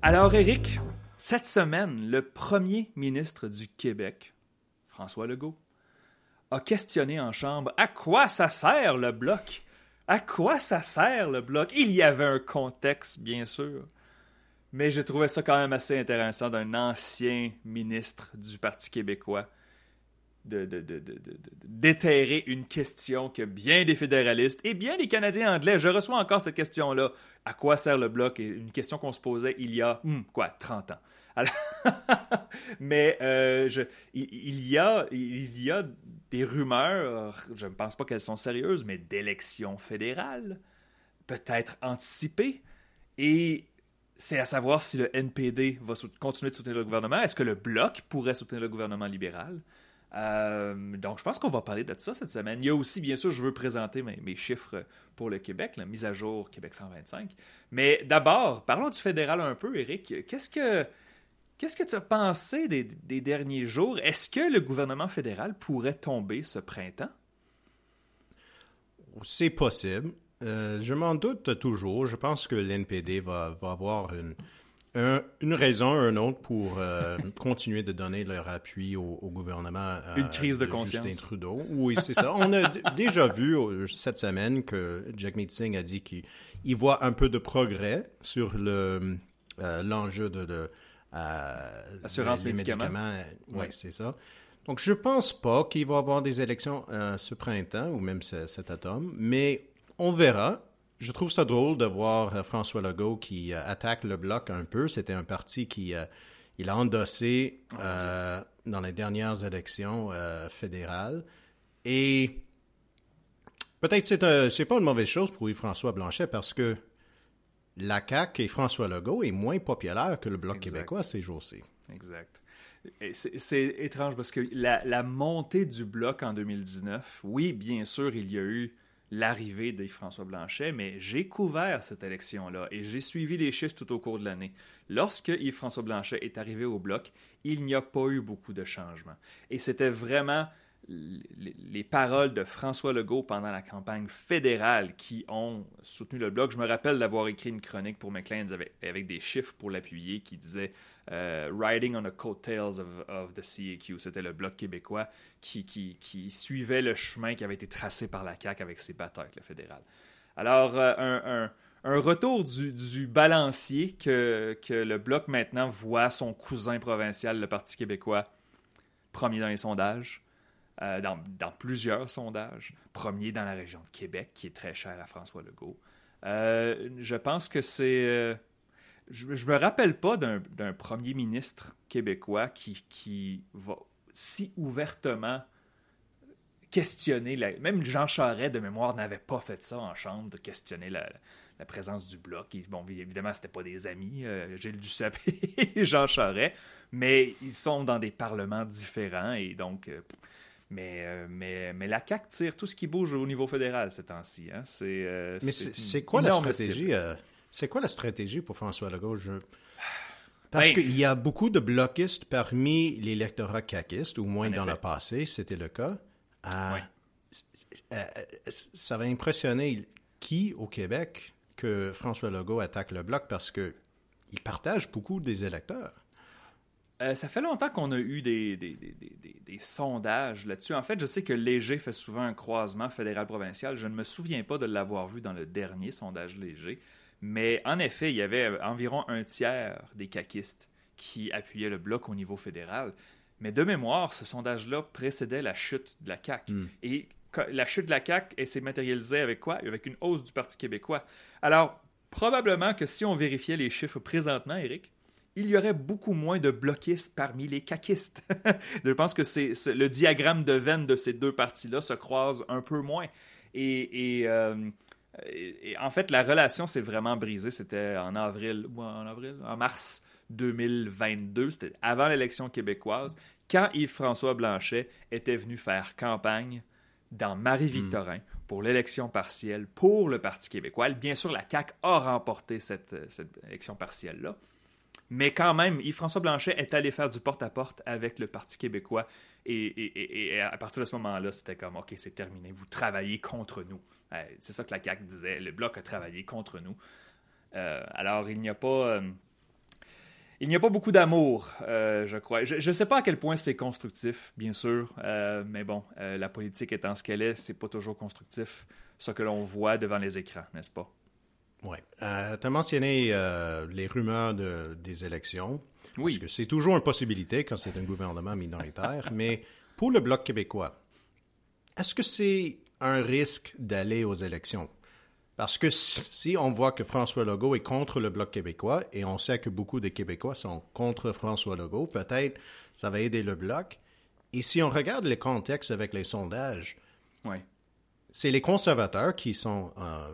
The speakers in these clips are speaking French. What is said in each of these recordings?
Alors, Eric, cette semaine, le premier ministre du Québec, François Legault, a questionné en chambre à quoi ça sert le bloc? À quoi ça sert le bloc? Il y avait un contexte, bien sûr. Mais j'ai trouvé ça quand même assez intéressant d'un ancien ministre du Parti québécois de, déterrer une question que bien des fédéralistes et bien des Canadiens anglais, je reçois encore cette question-là. À quoi sert le bloc? Une question qu'on se posait il y a, hmm, quoi, 30 ans. mais euh, il, y a, il y a des rumeurs, je ne pense pas qu'elles sont sérieuses, mais d'élections fédérales, peut-être anticipées. Et c'est à savoir si le NPD va continuer de soutenir le gouvernement. Est-ce que le Bloc pourrait soutenir le gouvernement libéral? Euh, donc, je pense qu'on va parler de ça cette semaine. Il y a aussi, bien sûr, je veux présenter mes, chiffres pour le Québec, la mise à jour Québec 125. Mais d'abord, parlons du fédéral un peu, Eric. Qu'est-ce que, qu'est-ce que tu as pensé des, derniers jours? Est-ce que le gouvernement fédéral pourrait tomber ce printemps? C'est possible. Euh, je m'en doute toujours. Je pense que l'NPD va, va avoir une une raison, une autre pour euh, continuer de donner leur appui au, gouvernement. Euh, une crise de, conscience. Justin Trudeau. Oui, c'est ça. On a déjà vu cette semaine que Jack Singh a dit qu'il voit un peu de progrès sur le euh, l'enjeu de, de assurance médicaments. Oui, c'est ça. Donc, je pense pas qu'il va y avoir des élections ce printemps ou même cet automne, mais on verra je trouve ça drôle de voir euh, François Legault qui euh, attaque le bloc un peu. C'était un parti qui euh, il a endossé dans les dernières élections fédérales. Et peut-être c'est c'est pas une mauvaise chose pour Yves-François Blanchet parce que la CAQ et François Legault est moins populaire que le Bloc québécois ces jours-ci. Exact. C'est étrange parce que la, la, montée du Bloc en 2019, oui, bien sûr, il y a eu l'arrivée d'Yves-François Blanchet, mais j'ai couvert cette élection-là et j'ai suivi les chiffres tout au cours de l'année. Lorsque Yves-François Blanchet est arrivé au bloc, il n'y a pas eu beaucoup de changements. Et c'était vraiment les paroles de François Legault pendant la campagne fédérale qui ont soutenu le bloc. Je me rappelle d'avoir écrit une chronique pour McLean avec, des chiffres pour l'appuyer qui disait euh, Riding on the coattails of, of the CAQ. C'était le bloc québécois qui, suivait le chemin qui avait été tracé par la CAQ avec ses batailles, le fédéral. Alors, euh, un, retour du, du balancier que, que le bloc maintenant voit son cousin provincial, le Parti québécois, premier dans les sondages euh, dans, plusieurs sondages. Premier dans la région de Québec, qui est très cher à François Legault. Euh, je pense que c'est. Euh, je, ne me rappelle pas d'un premier ministre québécois qui, qui va si ouvertement questionner. Même Jean Charest, de mémoire, n'avait pas fait ça en chambre, de questionner la, présence du bloc. bon, évidemment, c'était pas des amis, Gilles Duceppe et Jean Charest, mais ils sont dans des parlements différents et donc mais, euh, mais, mais la CAQ tire tout ce qui bouge au niveau fédéral ces temps-ci. Hein. C'est, euh, mais c'est, quoi la stratégie euh, C'est quoi la stratégie pour François Legault? Parce ben, qu'il y a beaucoup de bloquistes parmi l'électorat caquiste, ou moins dans le passé, c'était le cas. ça va impressionner qui au Québec que François Legault attaque le bloc parce que il partage beaucoup des électeurs. Euh, ça fait longtemps qu'on a eu des, des, sondages là-dessus. En fait, je sais que Léger fait souvent un croisement fédéral-provincial. Je ne me souviens pas de l'avoir vu dans le dernier sondage Léger. Mais en effet, il y avait environ un tiers des caquistes qui appuyaient le bloc au niveau fédéral. Mais de mémoire, ce sondage-là précédait la chute de la CAQ. Hmm. Et la chute de la CAQ s'est matérialisée avec quoi? Avec une hausse du Parti québécois. Alors, probablement que si on vérifiait les chiffres présentement, Eric, il y aurait beaucoup moins de bloquistes parmi les caquistes. Je pense que c'est le diagramme de veine de ces deux parties-là se croise un peu moins. Euh, et, en fait, la relation s'est vraiment brisée. C'était en avril, en avril, en mars 2022. C'était avant l'élection québécoise, quand Yves-François Blanchet était venu faire campagne dans Marie-Victorin hmm. pour l'élection partielle pour le Parti québécois. Bien sûr, la CAQ a remporté cette élection partielle-là. Mais quand même, Yves-François Blanchet est allé faire du porte-à-porte avec le Parti québécois. Et, à partir de ce moment-là, c'était comme, OK, c'est terminé, vous travaillez contre nous. Euh, c'est ça que la CAQ disait, le Bloc a travaillé contre nous. Euh, alors, il n'y a pas... Euh, il n'y a pas beaucoup d'amour, je crois. Je ne sais pas à quel point c'est constructif, bien sûr, mais bon, la politique étant ce qu'elle est, c'est pas toujours constructif, ce que l'on voit devant les écrans, n'est-ce pas? Oui. tu as mentionné les rumeurs de, des élections. Oui. Parce que c'est toujours une possibilité quand c'est un gouvernement minoritaire, mais pour le Bloc québécois, est-ce que c'est un risque d'aller aux élections? Parce que si on voit que François Legault est contre le Bloc québécois, et on sait que beaucoup de Québécois sont contre François Legault, peut-être ça va aider le Bloc. Et si on regarde les contextes avec les sondages, c'est les conservateurs qui sont euh,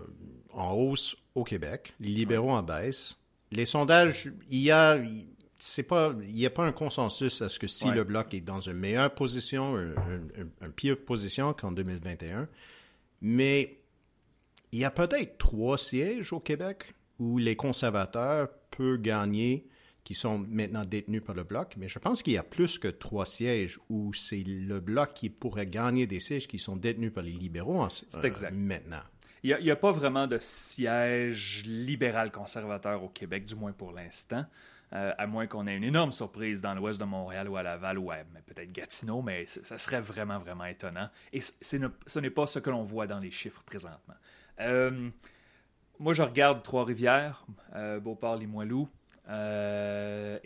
en hausse au Québec, les libéraux en baisse. Les sondages, il y a, c'est pas, il n'y a pas un consensus à ce que si le bloc est dans une meilleure position, une pire position qu'en 2021, mais il y a peut-être trois sièges au Québec où les conservateurs peuvent gagner, qui sont maintenant détenus par le Bloc, mais je pense qu'il y a plus que trois sièges où c'est le Bloc qui pourrait gagner des sièges qui sont détenus par les libéraux en, C'est exact. maintenant. Il n'y a, pas vraiment de siège libéral-conservateur au Québec, du moins pour l'instant. Euh, à moins qu'on ait une énorme surprise dans l'ouest de Montréal ou à Laval ou peut-être Gatineau, mais ça serait vraiment, vraiment étonnant. Et ce n'est pas ce que l'on voit dans les chiffres présentement. Euh, moi, je regarde Trois-Rivières, euh, Beauport, Limoilou.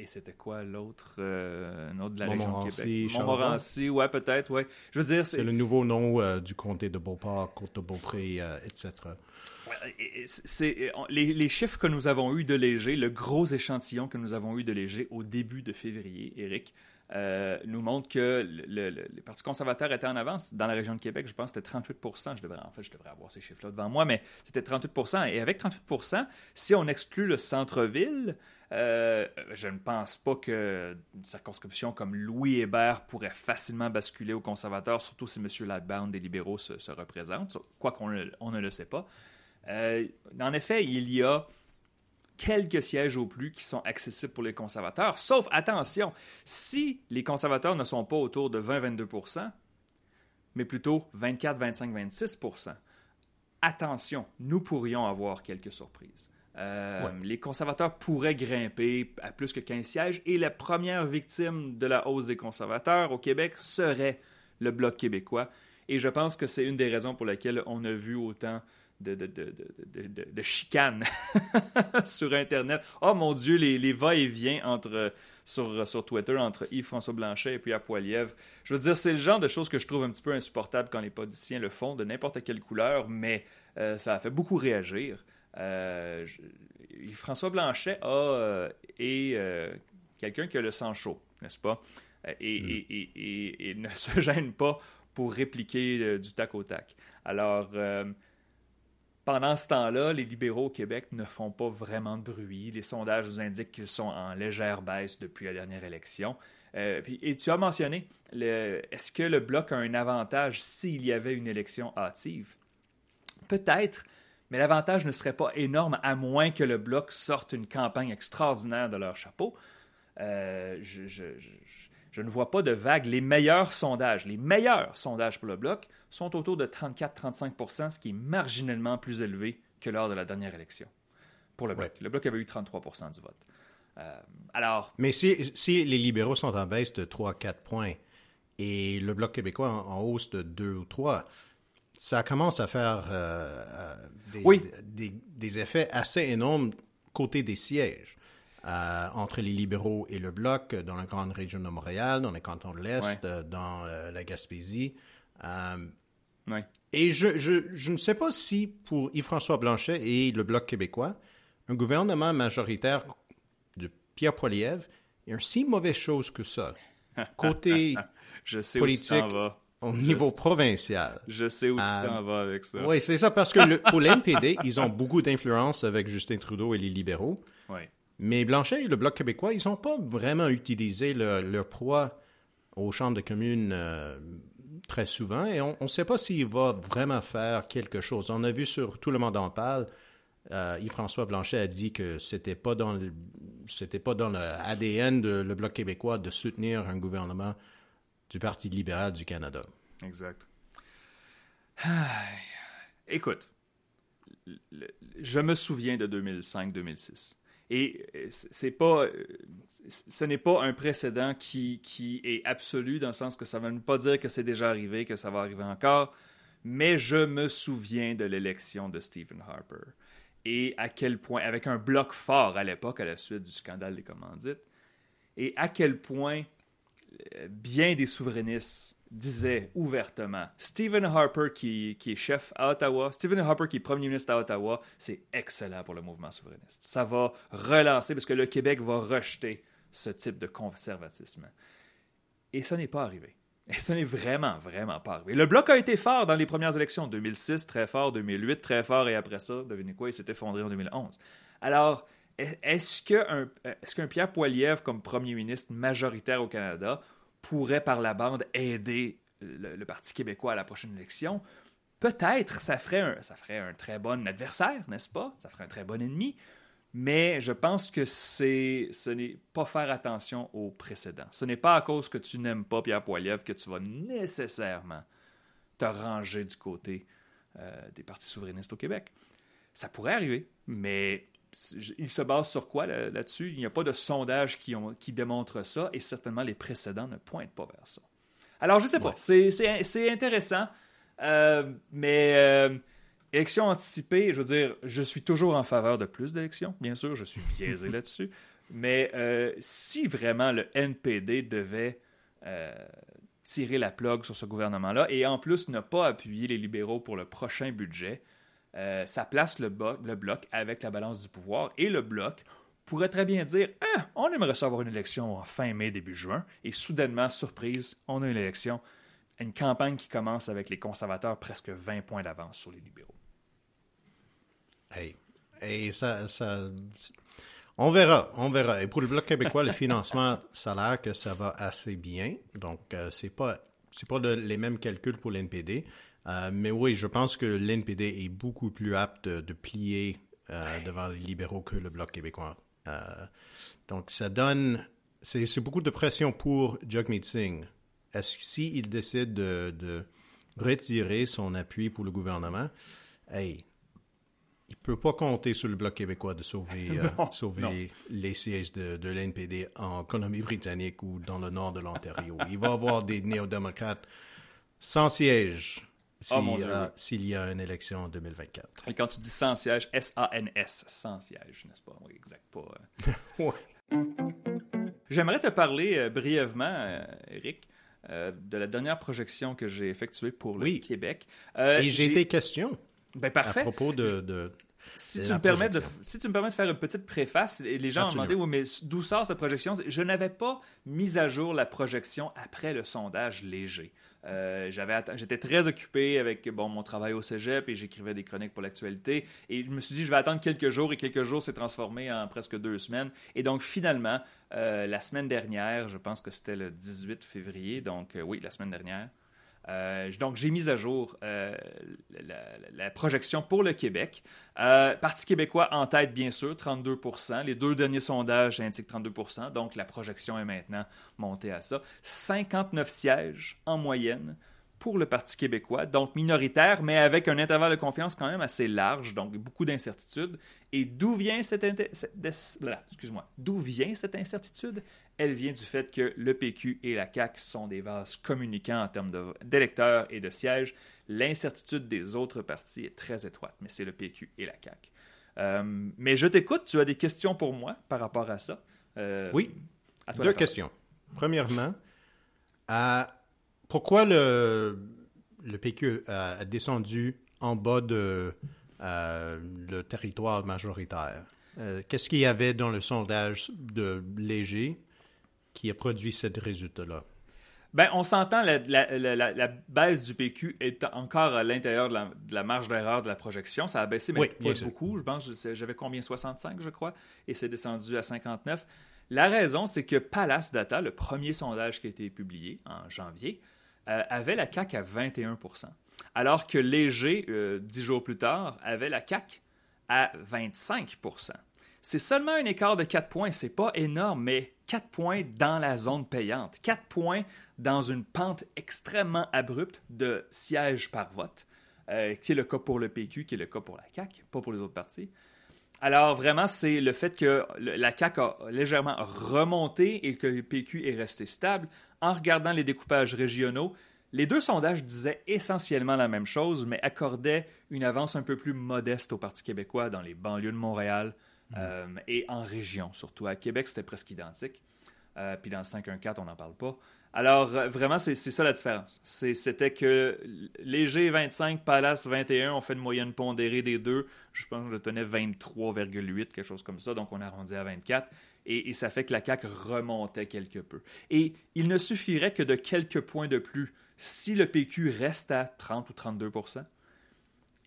Euh, c'était quoi l'autre Un autre de la région de Québec? Montmorency, ouais, peut-être, ouais. Je veux dire, c'est le nouveau nom du comté de Beauport, Côte de Beaupré, etc. C'est les, les, chiffres que nous avons eu de Léger, le gros échantillon que nous avons eu de Léger au début de février, Eric, euh, nous montre que le, les partis conservateurs étaient en avance. Dans la région de Québec, je pense que c'était 38 je devrais, En fait, je devrais avoir ces chiffres-là devant moi, mais c'était 38 Et avec 38 si on exclut le centre-ville, euh, je ne pense pas que une circonscription comme Louis Hébert pourrait facilement basculer aux conservateurs, surtout si M. Ladbound des libéraux se, se représentent, quoi qu'on ne le sait pas. Euh, en effet, il y a quelques sièges au plus qui sont accessibles pour les conservateurs. Sauf, attention, si les conservateurs ne sont pas autour de 20-22% mais plutôt 24, 25, 26% attention, nous pourrions avoir quelques surprises. Euh, les conservateurs pourraient grimper à plus que 15 sièges et la première victime de la hausse des conservateurs au Québec serait le Bloc québécois. Et je pense que c'est une des raisons pour lesquelles on a vu autant de, de, de, de chicane sur Internet. Oh mon Dieu, les, les va-et-vient entre, sur, sur Twitter entre Yves-François Blanchet et puis à Poiliev. Je veux dire, c'est le genre de choses que je trouve un petit peu insupportable quand les politiciens le font, de n'importe quelle couleur, mais euh, ça a fait beaucoup réagir. Euh, Yves-François Blanchet a, euh, est quelqu'un qui a le sang chaud, n'est-ce pas? Mm. Et, et, et, et, ne se gêne pas pour répliquer du tac au tac. Alors, pendant ce temps-là, les libéraux au Québec ne font pas vraiment de bruit. Les sondages nous indiquent qu'ils sont en légère baisse depuis la dernière élection. Euh, et tu as mentionné, est-ce que le bloc a un avantage s'il y avait une élection hâtive? Peut-être, mais l'avantage ne serait pas énorme à moins que le bloc sorte une campagne extraordinaire de leur chapeau. Euh, je, je ne vois pas de vague. Les meilleurs sondages, les meilleurs sondages pour le bloc sont autour de 34-35% ce qui est marginalement plus élevé que lors de la dernière élection pour le bloc. Le bloc avait eu 33% du vote. Euh, alors. Mais si, si, les libéraux sont en baisse de 3-4 points et le bloc québécois en, hausse de 2 ou 3, ça commence à faire euh, euh, des, des, effets assez énormes côté des sièges. Euh, entre les libéraux et le bloc dans la grande région de Montréal, dans les cantons de l'Est, dans la Gaspésie. Et je, je, je, ne sais pas si pour Yves-François Blanchet et le Bloc québécois, un gouvernement majoritaire de Pierre Poilievre est une si mauvaise chose que ça. Côté je sais politique où au niveau provincial. Je sais où tu t'en vas avec ça. Oui, c'est ça, parce que le, pour l'NPD, ils ont beaucoup d'influence avec Justin Trudeau et les libéraux. Oui. Mais Blanchet et le Bloc québécois, ils n'ont pas vraiment utilisé leur proie aux chambres de communes euh, très souvent et on ne sait pas s'il va vraiment faire quelque chose. On a vu sur Tout le monde en parle, euh, Yves-François Blanchet a dit que c'était pas dans le, c'était pas dans l'ADN de le Bloc québécois de soutenir un gouvernement du Parti libéral du Canada. Exact. Écoute, je me souviens de 2005-2006. Et c'est pas, ce n'est pas un précédent qui, qui est absolu dans le sens que ça ne veut pas dire que c'est déjà arrivé, que ça va arriver encore. Mais je me souviens de l'élection de Stephen Harper et à quel point, avec un bloc fort à l'époque à la suite du scandale des commandites, et à quel point euh, bien des souverainistes disaient ouvertement Stephen Harper, qui, est chef à Ottawa, Stephen Harper, qui est premier ministre à Ottawa, c'est excellent pour le mouvement souverainiste. Ça va relancer parce que le Québec va rejeter ce type de conservatisme. Et ça n'est pas arrivé. Et ça n'est vraiment, vraiment pas arrivé. Le bloc a été fort dans les premières élections. 2006, très fort. 2008, très fort. Et après ça, devinez quoi, il s'est effondré en 2011. Alors, est-ce qu'un Pierre Poilievre, comme premier ministre majoritaire au Canada, pourrait par la bande aider le, Parti québécois à la prochaine élection? Peut-être, ça ferait un, ça ferait un très bon adversaire, n'est-ce pas? Ça ferait un très bon ennemi. Mais je pense que ce n'est pas faire attention au précédent. Ce n'est pas à cause que tu n'aimes pas Pierre Poilievre que tu vas nécessairement te ranger du côté euh, des partis souverainistes au Québec. Ça pourrait arriver, mais il se base sur quoi là-dessus? Il n'y a pas de sondage qui, ont, qui démontre ça et certainement les précédents ne pointent pas vers ça. Alors, je ne sais pas. C'est intéressant, euh, mais euh, Élection anticipée, je veux dire, je suis toujours en faveur de plus d'élections, bien sûr, je suis biaisé là-dessus. Mais euh, si vraiment le NPD devait euh, tirer la plug sur ce gouvernement-là et en plus ne pas appuyer les libéraux pour le prochain budget, euh, ça place le, bloc avec la balance du pouvoir et le bloc pourrait très bien dire ah, on aimerait savoir une élection en fin mai, début juin, et soudainement, surprise, on a une élection, une campagne qui commence avec les conservateurs presque 20 points d'avance sur les libéraux. Et ça, on verra, on verra. Et pour le Bloc québécois, le financement, ça a l'air que ça va assez bien. Donc, euh, c'est pas, c'est pas les mêmes calculs pour l'NPD. Euh, mais oui, je pense que l'NPD est beaucoup plus apte de, plier euh, devant les libéraux que le Bloc québécois. donc, ça donne, c'est, beaucoup de pression pour Jagmeet Singh. Est-ce que s'il décide de, de, retirer son appui pour le gouvernement, hey, il ne peut pas compter sur le Bloc québécois de sauver, euh, sauver les sièges de, de l'NPD en Colombie-Britannique ou dans le nord de l'Ontario. il va avoir des néo-démocrates sans siège oh, s'il y a une élection en 2024. Et quand tu dis sans siège, S-A-N-S, sans siège, n'est-ce pas? Oui, exact. Pas, euh. J'aimerais te parler euh, brièvement, Eric, de la dernière projection que j'ai effectuée pour le Québec. Et j'ai des questions. Ben, parfait. À propos de. si, tu me permets de, si tu me permets de faire une petite préface, les gens ont demandé oui, mais d'où sort cette projection? Je n'avais pas mis à jour la projection après le sondage léger. Euh, j'étais très occupé avec bon, mon travail au cégep et j'écrivais des chroniques pour l'actualité. Et je me suis dit, je vais attendre quelques jours et quelques jours s'est transformé en presque deux semaines. Et donc, finalement, euh, la semaine dernière, je pense que c'était le 18 février, donc euh, oui, la semaine dernière, euh, donc, j'ai mis à jour euh, la, projection pour le Québec. Euh, Parti québécois en tête, bien sûr, 32% Les deux derniers sondages indiquent 32% donc la projection est maintenant montée à ça. 59 sièges en moyenne pour le Parti québécois, donc minoritaire, mais avec un intervalle de confiance quand même assez large, donc beaucoup d'incertitudes. Et d'où vient cette, d'où vient cette incertitude elle vient du fait que le PQ et la CAQ sont des vases communicants en termes d'électeurs et de sièges. L'incertitude des autres partis est très étroite, mais c'est le PQ et la CAQ. Euh, mais je t'écoute, tu as des questions pour moi par rapport à ça? Euh, oui, deux questions. Premièrement, pourquoi le, le PQ a, descendu en bas de euh, le territoire majoritaire? Qu'est-ce qu'il y avait dans le sondage de Léger? Qui a produit ce résultat-là? Ben, on s'entend, la, la, baisse du PQ est encore à l'intérieur de, la, marge d'erreur de la projection. Ça a baissé, mais pas beaucoup. Je pense j'avais combien? 65, je crois, et c'est descendu à 59. La raison, c'est que Palace Data, le premier sondage qui a été publié en janvier, euh, avait la CAC à 21% alors que Léger, euh, dix jours plus tard, avait la CAC à 25% c'est seulement un écart de 4 points, c'est pas énorme, mais 4 points dans la zone payante, 4 points dans une pente extrêmement abrupte de siège par vote, euh, qui est le cas pour le PQ, qui est le cas pour la CAQ, pas pour les autres partis. Alors vraiment, c'est le fait que la CAQ a légèrement remonté et que le PQ est resté stable. En regardant les découpages régionaux, les deux sondages disaient essentiellement la même chose, mais accordaient une avance un peu plus modeste au Parti québécois dans les banlieues de Montréal mmh. euh, et en région, surtout. À Québec, c'était presque identique. Euh, puis dans le 514, on n'en parle pas. Alors, euh, vraiment, c'est ça la différence. C'était que Léger 25, Palace 21, on fait une moyenne pondérée des deux. Je pense que je tenais 23,8, quelque chose comme ça. Donc, on a arrondi à 24. Et, et, ça fait que la CAQ remontait quelque peu. Et il ne suffirait que de quelques points de plus si le PQ reste à 30 ou 32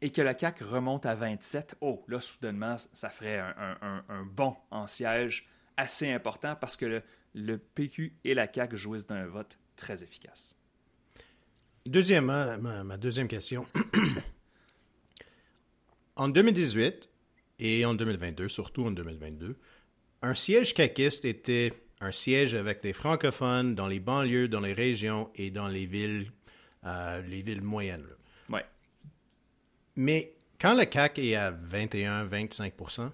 et que la CAQ remonte à 27, oh, là, soudainement, ça ferait un, bond en siège assez important parce que le, PQ et la CAQ jouissent d'un vote très efficace. Deuxièmement, ma, deuxième question. en 2018 et en 2022, surtout en 2022, un siège caquiste était un siège avec des francophones dans les banlieues, dans les régions et dans les villes, euh, les villes moyennes. Mais quand le CAC est à 21-25%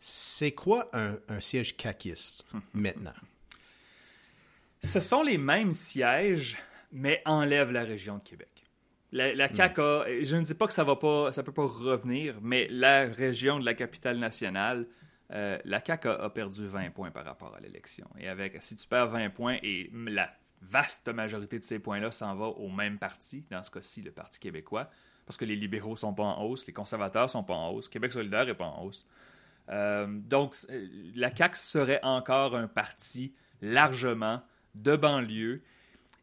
c'est quoi un, siège CACiste maintenant? Ce sont les mêmes sièges, mais enlève la région de Québec. La, la CAQ a, je ne dis pas que ça va pas, ça peut pas revenir, mais la région de la capitale nationale euh, la CAQ a, perdu 20 points par rapport à l'élection. Et avec, si tu perds 20 points et la vaste majorité de ces points-là s'en va au même parti, dans ce cas-ci, le Parti québécois, parce que les libéraux sont pas en hausse, les conservateurs sont pas en hausse, Québec solidaire n'est pas en hausse. Euh, donc, euh, la CAQ serait encore un parti largement de banlieue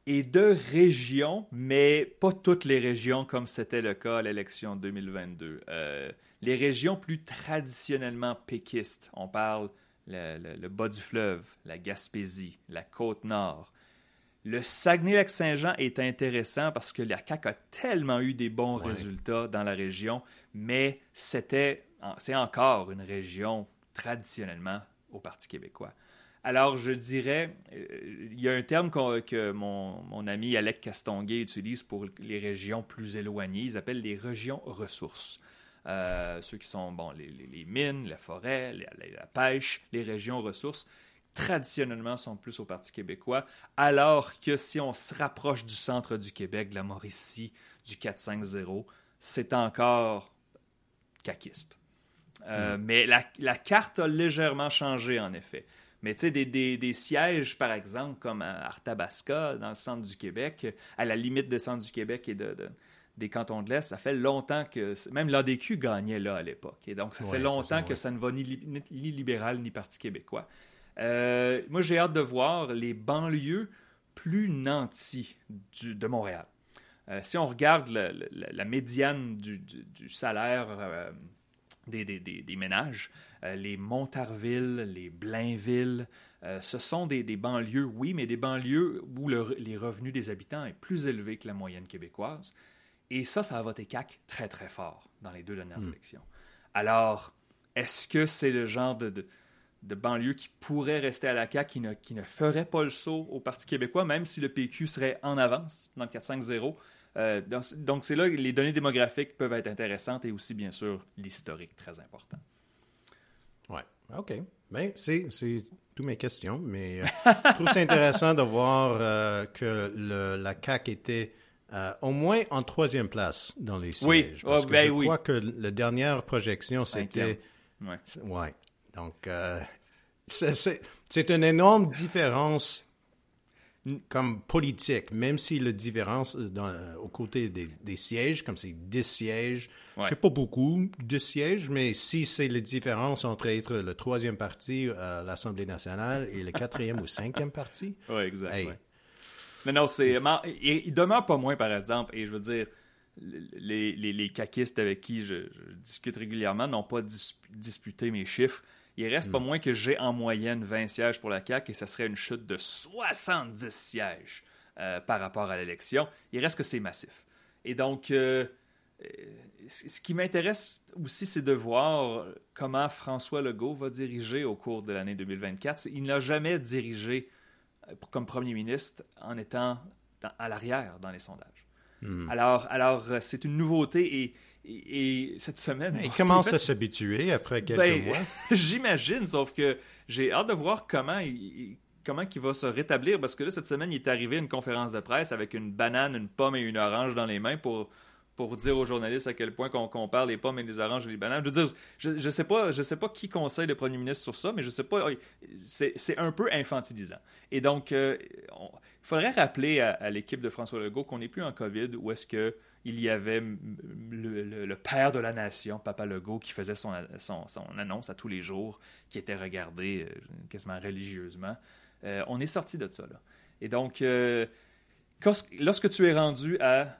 et de régions, mais pas toutes les régions comme c'était le cas à l'élection 2022 les régions plus traditionnellement péquistes, on parle le, bas du fleuve, la Gaspésie, la côte nord. Le Saguenay-Lac-Saint-Jean est intéressant parce que la CAQ a tellement eu des bons résultats dans la région, mais c'était, c'est encore une région traditionnellement au Parti québécois. Alors, je dirais, euh, il y a un terme que mon, mon, ami Alec Castonguay utilise pour les régions plus éloignées. Ils appellent les régions ressources. Euh, ceux qui sont bon, les, mines, la forêt, la, pêche, les régions ressources, traditionnellement sont plus au Parti québécois, alors que si on se rapproche du centre du Québec, de la Mauricie, du 4-5-0, c'est encore caquiste. Euh, mm. Mais la, carte a légèrement changé, en effet. Mais tu sais, des, des, sièges, par exemple, comme à Arthabasca, dans le centre du Québec, à la limite du centre du Québec et de, des cantons de l'Est, ça fait longtemps que... Même l'ADQ gagnait là à l'époque. Et donc, ça fait longtemps que ça ne va ni, libéral ni Parti québécois. Euh, moi, j'ai hâte de voir les banlieues plus nantis de Montréal. Euh, si on regarde la médiane du, salaire euh, des, ménages, les Montarville, les Blainville, ce sont des, banlieues, oui, mais des banlieues où les revenus des habitants est plus élevé que la moyenne québécoise. Et ça, ça a voté CAC très, très fort dans les deux dernières hmm. élections. Alors, est-ce que c'est le genre de, de, banlieue qui pourrait rester à la CAQ, qui ne, qui ne ferait pas le saut au Parti québécois, même si le PQ serait en avance dans le 4-5-0? Euh, donc, c'est là que les données démographiques peuvent être intéressantes et aussi, bien sûr, l'historique très important. Oui, OK. Bien, c'est toutes mes questions, mais euh, je trouve c'est intéressant de voir euh, que le, la CAQ était euh, au moins en troisième place dans les sièges. Oui, parce oh, que ben je crois que la dernière projection, c'était... Oui. Ouais. Donc, c'est une énorme différence comme politique, même si la différence dans, aux côtés des, des sièges, comme c'est 10 sièges, c'est pas beaucoup de sièges, mais si c'est la différence entre être le troisième parti à l'Assemblée nationale et le quatrième ou cinquième parti. Oui, exact. Mais non, c'est. Il, demeure pas moins, par exemple, et je veux dire, les, les, les caquistes avec qui je, discute régulièrement n'ont pas disputé mes chiffres. Il reste pas mm. moins que j'ai en moyenne 20 sièges pour la CAQ et ça serait une chute de 70 sièges euh, par rapport à l'élection. Il reste que c'est massif. Et donc, euh, euh, ce qui m'intéresse aussi, c'est de voir comment François Legault va diriger au cours de l'année 2024. Il n'a jamais dirigé comme premier ministre en étant à l'arrière dans les sondages. Hmm. Alors, alors c'est une nouveauté et, et, cette semaine. Il commence à s'habituer après quelques ben, mois. J'imagine, sauf que j'ai hâte de voir comment il, comment il va se rétablir parce que là, cette semaine, il est arrivé à une conférence de presse avec une banane, une pomme et une orange dans les mains pour pour dire aux journalistes à quel point qu'on compare les pommes et les oranges et les bananes. Je veux dire, je, je sais pas, je sais pas qui conseille le premier ministre sur ça, mais je sais pas, c'est un peu infantilisant. Et donc, euh, il faudrait rappeler à, l'équipe de François Legault qu'on n'est plus en COVID, où est-ce que il y avait le, père de la nation, Papa Legault, qui faisait son, son, annonce à tous les jours, qui était regardé euh, quasiment religieusement. Euh, on est sorti de ça, là. Et donc, lorsque tu es rendu à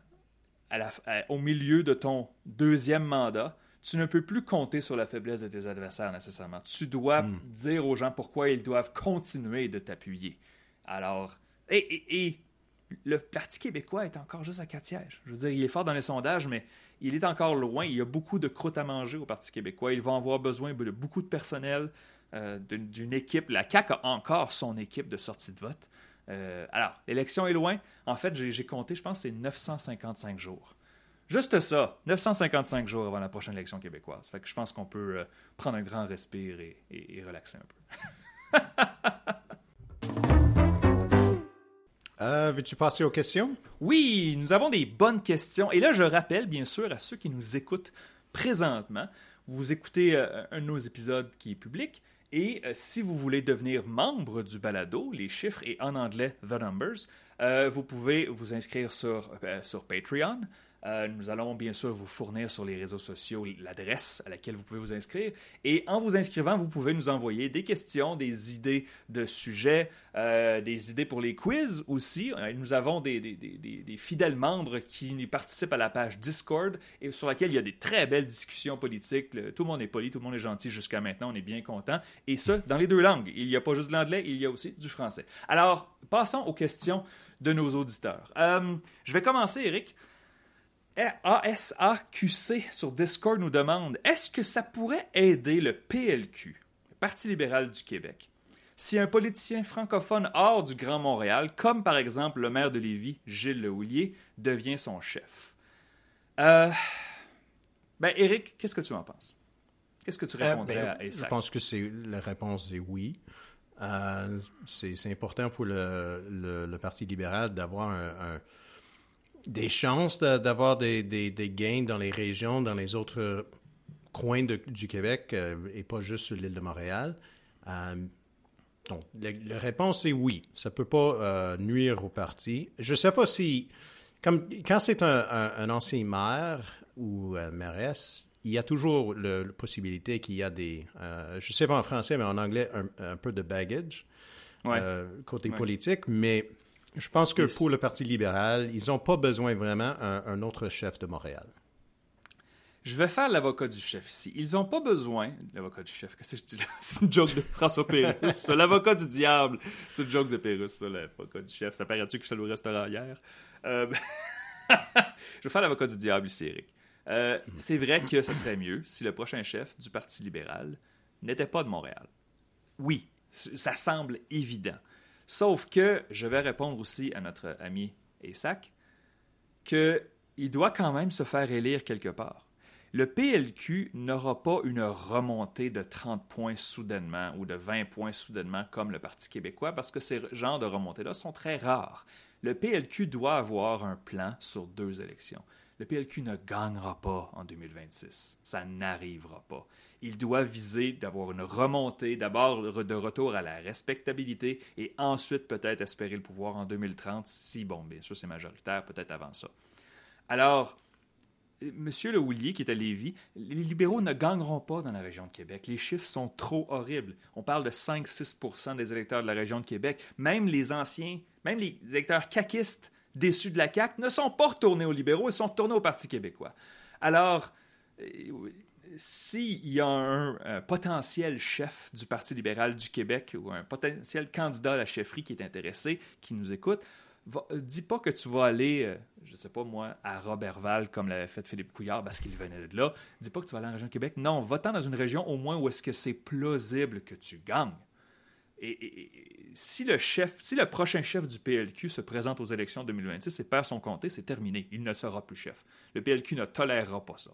au milieu de ton deuxième mandat, tu ne peux plus compter sur la faiblesse de tes adversaires nécessairement. Tu dois hmm. dire aux gens pourquoi ils doivent continuer de t'appuyer. Alors, et, le Parti québécois est encore juste à quatre sièges. Je veux dire, il est fort dans les sondages, mais il est encore loin. Il y a beaucoup de croûtes à manger au Parti québécois. Ils vont avoir besoin de beaucoup de personnel, euh, d'une équipe. La CAQ a encore son équipe de sortie de vote. Euh, alors, l'élection est loin. En fait, j'ai compté, je pense, c'est 955 jours. Juste ça, 955 jours avant la prochaine élection québécoise. Fait que je pense qu'on peut euh, prendre un grand respire et, relaxer un peu. euh, Veux-tu passer aux questions? Oui, nous avons des bonnes questions. Et là, je rappelle, bien sûr, à ceux qui nous écoutent présentement, vous écoutez euh, un de nos épisodes qui est public, et euh, si vous voulez devenir membre du balado, les chiffres et en anglais The Numbers, vous pouvez vous inscrire sur, sur Patreon. Euh, nous allons bien sûr vous fournir sur les réseaux sociaux l'adresse à laquelle vous pouvez vous inscrire. Et en vous inscrivant, vous pouvez nous envoyer des questions, des idées de sujets, euh, des idées pour les quiz aussi. Euh, nous avons des, fidèles membres qui participent à la page Discord et sur laquelle il y a des très belles discussions politiques. tout le monde est poli, tout le monde est gentil jusqu'à maintenant. On est bien content. Et ça, dans les deux langues. Il n'y a pas juste de l'anglais, il y a aussi du français. Alors, passons aux questions de nos auditeurs. je vais commencer, Eric. ASAQC sur Discord nous demande Est-ce que ça pourrait aider le PLQ, le Parti libéral du Québec, si un politicien francophone hors du Grand Montréal, comme par exemple le maire de Lévis, Gilles Lehouillier, devient son chef. Euh... Ben, Eric, qu'est-ce que tu en penses? Qu'est-ce que tu euh, répondrais ben, à ASAC Je pense que c'est la réponse est oui. Euh, c'est important pour le, Parti libéral d'avoir un des chances d'avoir des, des, gains dans les régions, dans les autres coins du Québec euh, et pas juste sur l'île de Montréal. Euh, donc, la, réponse est oui. Ça ne peut pas euh, nuire au parti. Je ne sais pas si, comme, quand c'est un, ancien maire ou mairesse, il y a toujours la possibilité qu'il y a des, je ne sais pas en français, mais en anglais, un, peu de baggage côté politique, mais je pense que pour le Parti libéral, ils n'ont pas besoin vraiment d'un autre chef de Montréal. Je vais faire l'avocat du chef ici. Ils n'ont pas besoin. L'avocat du chef, qu'est-ce que je dis là? C'est une joke de François Pérusse. l'avocat du diable. C'est une joke de Pérusse, l'avocat du chef. Ça paraît-tu que je suis allé au restaurant hier? Euh, Je vais faire l'avocat du diable ici, Eric. Euh, c'est vrai que ce serait mieux si le prochain chef du Parti libéral n'était pas de Montréal. Oui, ça semble évident. Sauf que je vais répondre aussi à notre ami Isaac qu'il doit quand même se faire élire quelque part. Le PLQ n'aura pas une remontée de 30 points soudainement ou de 20 points soudainement comme le Parti québécois parce que ces genres de remontées-là sont très rares. Le PLQ doit avoir un plan sur deux élections. Le PLQ ne gagnera pas en 2026. Ça n'arrivera pas il doit viser d'avoir une remontée, d'abord de retour à la respectabilité et ensuite peut-être espérer le pouvoir en 2030, si, bon, bien sûr, c'est majoritaire, peut-être avant ça. Alors, M. Le Houlier, qui est à Lévis, les libéraux ne gagneront pas dans la région de Québec. Les chiffres sont trop horribles. On parle de 5-6% des électeurs de la région de Québec. Même les anciens, même les électeurs caquistes déçus de la CAQ ne sont pas retournés aux libéraux, ils sont retournés au Parti québécois. Alors, euh, s'il y a un, potentiel chef du Parti libéral du Québec ou un potentiel candidat à la chefferie qui est intéressé, qui nous écoute, euh, dis pas que tu vas aller, je euh, je sais pas moi, à Robertval comme l'avait fait Philippe Couillard parce qu'il venait de là. Dis pas que tu vas aller en région de Québec. Non, va-t'en dans une région au moins où est-ce que c'est plausible que tu gagnes. Et, si le prochain chef du PLQ se présente aux élections 2026 et perd son comté, c'est terminé. Il ne sera plus chef. Le PLQ ne tolérera pas ça.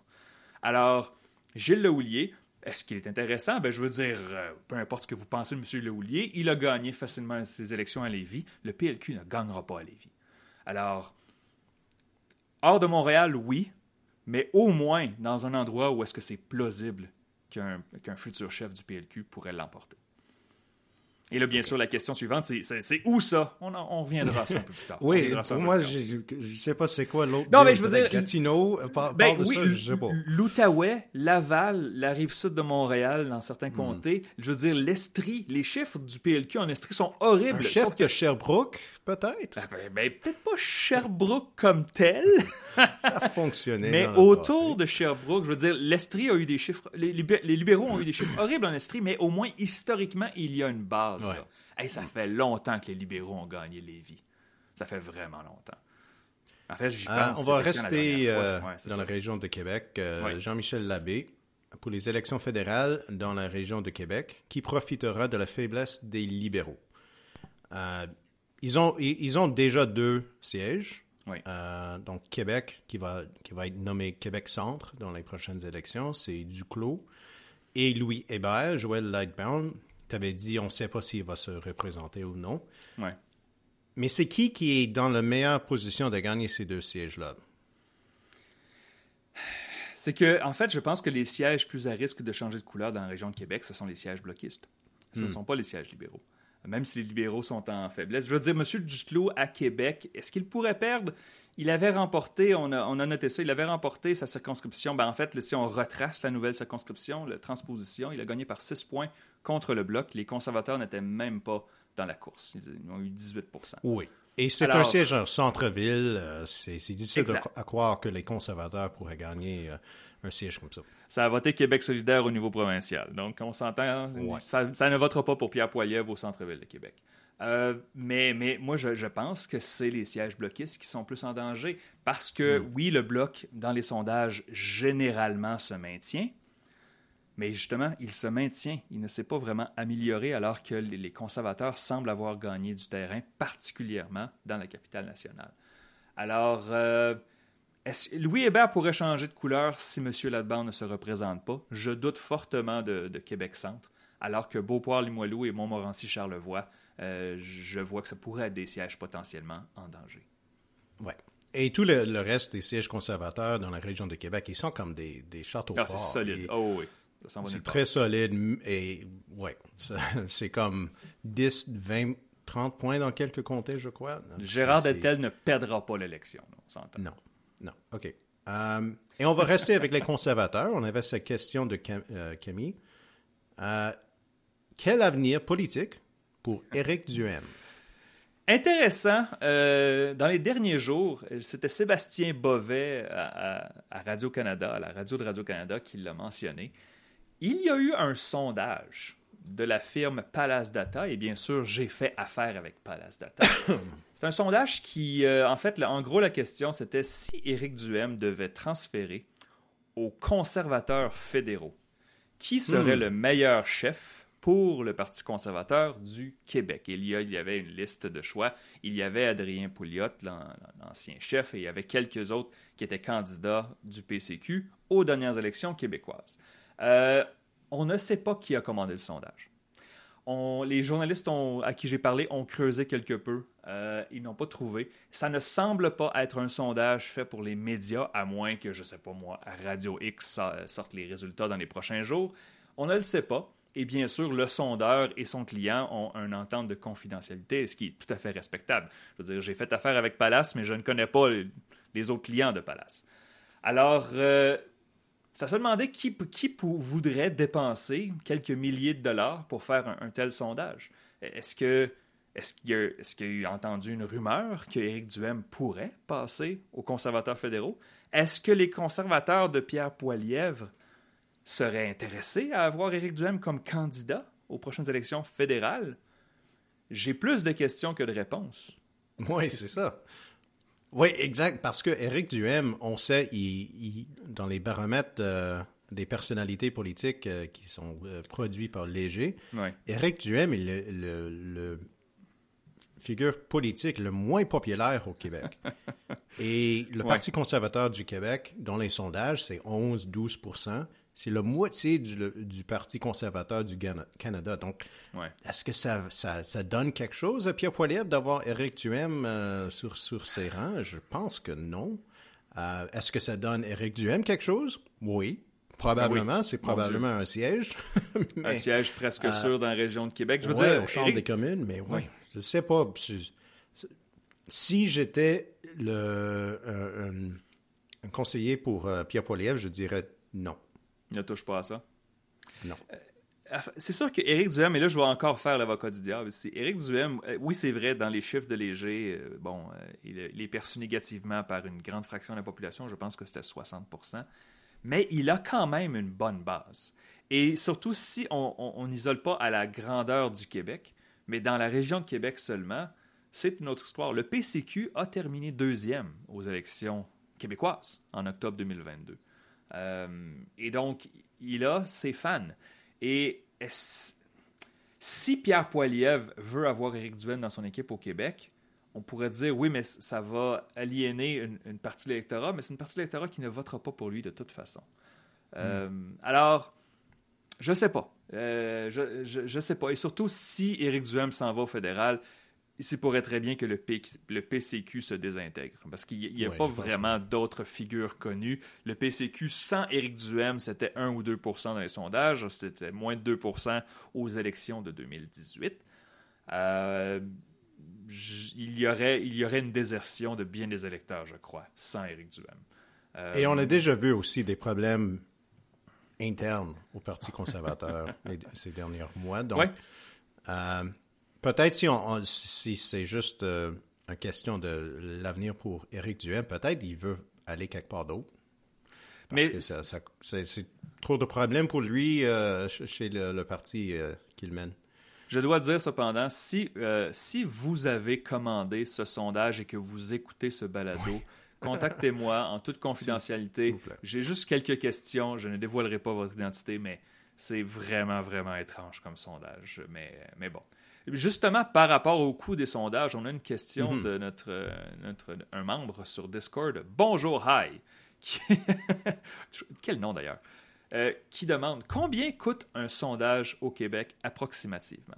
Alors, Gilles Lehoulier, est-ce qu'il est intéressant? Ben, je veux dire, euh, peu importe ce que vous pensez de M. Lehoulier, il a gagné facilement ses élections à Lévis. Le PLQ ne gagnera pas à Lévis. Alors, hors de Montréal, oui, mais au moins dans un endroit où est-ce que c'est plausible qu'un futur chef du PLQ pourrait l'emporter. Et là, bien sûr, la question suivante, c'est où ça? On, on reviendra à ça un peu plus tard. oui, pour moi, je ne sais pas c'est quoi l'autre. Non, mais je veux dire. Gatineau, euh, par, ben, de ça, je sais pas. L'Outaouais, Laval, la rive sud de Montréal, dans certains hmm. comtés, je veux dire, l'Estrie, les chiffres du PLQ en Estrie sont horribles. Un chef que Sherbrooke, peut-être? Ben, ben, ben, peut-être pas Sherbrooke comme tel. Ça fonctionnait. Mais autour de Sherbrooke, je veux dire, l'Estrie a eu des chiffres. Les, les libéraux ont eu des chiffres horribles en Estrie, mais au moins, historiquement, il y a une base ça fait longtemps que les libéraux ont gagné Lévis. Ça fait vraiment longtemps. En fait, j'y euh, pense. on va rester euh, dans la région de Québec. Euh, Jean-Michel Labbé, pour les élections fédérales dans la région de Québec, qui profitera de la faiblesse des libéraux. ils, ont, ils ont déjà deux sièges. Donc, Québec, qui va, qui va être nommé Québec Centre dans les prochaines élections, c'est Duclos. Et Louis Hébert, Joël Lightbound, tu avais dit on ne sait pas s'il va se représenter ou non. Mais c'est qui qui est dans la meilleure position de gagner ces deux sièges-là? C'est que, en fait, je pense que les sièges plus à risque de changer de couleur dans la région de Québec, ce sont les sièges bloquistes. Ce ne hmm. sont pas les sièges libéraux. Même si les libéraux sont en faiblesse. Je veux dire, M. Duclos à Québec, est-ce qu'il pourrait perdre? Il avait remporté, on a, on a, noté ça, il avait remporté sa circonscription. Ben, en fait, si on retrace la nouvelle circonscription, la transposition, il a gagné par 6 points contre le bloc. Les conservateurs n'étaient même pas dans la course. Ils ont eu 18% Oui. Et c'est un siège en centre-ville. Euh, c'est difficile à croire que les conservateurs pourraient gagner euh, un siège comme ça. Ça a voté Québec solidaire au niveau provincial. Donc, on s'entend, ça, ne votera pas pour Pierre Poilievre au centre-ville de Québec. Euh, mais, mais moi, je, pense que c'est les sièges bloquistes qui sont plus en danger parce que, hmm. oui, le bloc, dans les sondages, généralement se maintient, mais justement, il se maintient. Il ne s'est pas vraiment amélioré alors que les conservateurs semblent avoir gagné du terrain, particulièrement dans la capitale nationale. Alors, euh, Louis Hébert pourrait changer de couleur si M. Ladban ne se représente pas? Je doute fortement de, Québec-Centre, alors que Beauport-Limoilou et Montmorency-Charlevoix, euh, je vois que ça pourrait être des sièges potentiellement en danger. Ouais. Et tout le, reste des sièges conservateurs dans la région de Québec, ils sont comme des, des châteaux ah, C'est solide. oh, oui. C'est très solide et ouais, c'est comme 10, 20, 30 points dans quelques comtés, je crois. Gérard Dettel ne perdra pas l'élection, Non, non, OK. Euh, et on va rester avec les conservateurs. On avait cette question de euh, Camille. Euh, quel avenir politique pour Éric Duhem? Intéressant. dans les derniers jours, c'était Sébastien Bovet à Radio-Canada, à la radio de Radio-Canada, qui l'a mentionné. Il y a eu un sondage de la firme Palace Data, et bien sûr, j'ai fait affaire avec Palace Data. C'est un sondage qui, euh, en fait, en gros, la question, c'était si Éric Duhem devait transférer aux conservateurs fédéraux, qui serait hmm. le meilleur chef pour le Parti conservateur du Québec? Il y, il y avait une liste de choix. Il y avait Adrien Pouliot, l'ancien chef, et il y avait quelques autres qui étaient candidats du PCQ aux dernières élections québécoises. Euh, on ne sait pas qui a commandé le sondage. les journalistes à qui j'ai parlé ont creusé quelque peu. Euh, ils n'ont pas trouvé. Ça ne semble pas être un sondage fait pour les médias, à moins que, je ne sais pas moi, Radio X sorte les résultats dans les prochains jours. On ne le sait pas. Et bien sûr, le sondeur et son client ont un entente de confidentialité, ce qui est tout à fait respectable. Je veux dire, j'ai fait affaire avec Palace, mais je ne connais pas les autres clients de Palace. Alors, euh, ça se demandait qui, qui voudrait dépenser quelques milliers de dollars pour faire un, tel sondage. Est-ce que est-ce qu'il a, a, eu entendu une rumeur qu'Éric Duhem pourrait passer aux conservateurs fédéraux? Est-ce que les conservateurs de Pierre Poilièvre seraient intéressés à avoir Éric Duhem comme candidat aux prochaines élections fédérales? J'ai plus de questions que de réponses. Oui, c'est ça. Oui, exact, parce que Eric Duhem, on sait, il, dans les baromètres des personnalités politiques euh, qui sont euh, produits par Léger, Ouais. Éric Duhem est le, le- le figure politique le moins populaire au Québec. Et le Ouais. Parti conservateur du Québec, dans les sondages, c'est 11-12 C'est la moitié du, le- du Parti conservateur du Canada. Donc, Ouais. est-ce que ça, ça, ça donne quelque chose à Pierre Poilievre d'avoir Éric Duhem euh, sur, sur ses rangs? Je pense que non. Euh, est-ce que ça donne Éric Duhem quelque chose? Oui. Probablement. C'est probablement un siège. Un siège presque sûr dans la région de Québec. Je veux Ouais, dire, au Chambre Éric- des communes, mais oui, Ouais. je sais pas. Si, j'étais le un, conseiller pour euh, Pierre Poilievre, je dirais non. Ne touche pas à ça. Non. C'est sûr qu'Éric Duhem, et là je vais encore faire l'avocat du diable, c'est Éric Duhem, euh, oui c'est vrai, dans les chiffres de Léger, euh, bon, euh, il, est- il est perçu négativement par une grande fraction de la population, je pense que c'était 60%, mais il a quand même une bonne base. Et surtout si on n'isole pas à la grandeur du Québec, mais dans la région de Québec seulement, c'est une autre histoire. Le PCQ a terminé deuxième aux élections québécoises en octobre 2022. Euh, et donc, il a ses fans. Et si Pierre Poilievre veut avoir Éric Duhaime dans son équipe au Québec, on pourrait dire oui, mais ça va aliéner une, une partie de l'électorat, mais c'est une partie de l'électorat qui ne votera pas pour lui de toute façon. Euh, alors, je sais pas. Euh, je, je, je sais pas. Et surtout, si Éric Duhem s'en va au fédéral, il pourrait très bien que le, P- le PCQ se désintègre. Parce qu'il n'y a Ouais, pas vraiment d'autres figures connues. Le PCQ, sans Éric Duhem, c'était 1 ou 2% dans les sondages. C'était moins de 2% aux élections de 2018. Euh, il, y aurait, il y aurait une désertion de bien des électeurs, je crois, sans Éric Duhem. Euh, Et on a déjà vu aussi des problèmes internes au Parti conservateur ces derniers mois. Donc, Ouais. euh, peut-être si, on, on- si c'est juste euh, une question de l'avenir pour Éric Duhem, peut-être il veut aller quelque part d'autre. Parce Mais que ça- ça- c'est trop de problèmes pour lui euh, ch- chez le, le parti euh, qu'il mène. Je dois dire cependant, si, si vous avez commandé ce sondage et que vous écoutez ce balado, contactez-moi en toute confidentialité. J'ai juste quelques questions. Je ne dévoilerai pas votre identité, mais c'est vraiment, vraiment étrange comme sondage. Mais, mais bon. Justement, par rapport au coût des sondages, on a une question de notre, euh, notre un membre sur Discord. Bonjour, hi. Qui- Quel nom d'ailleurs euh, qui demande combien coûte un sondage au Québec approximativement?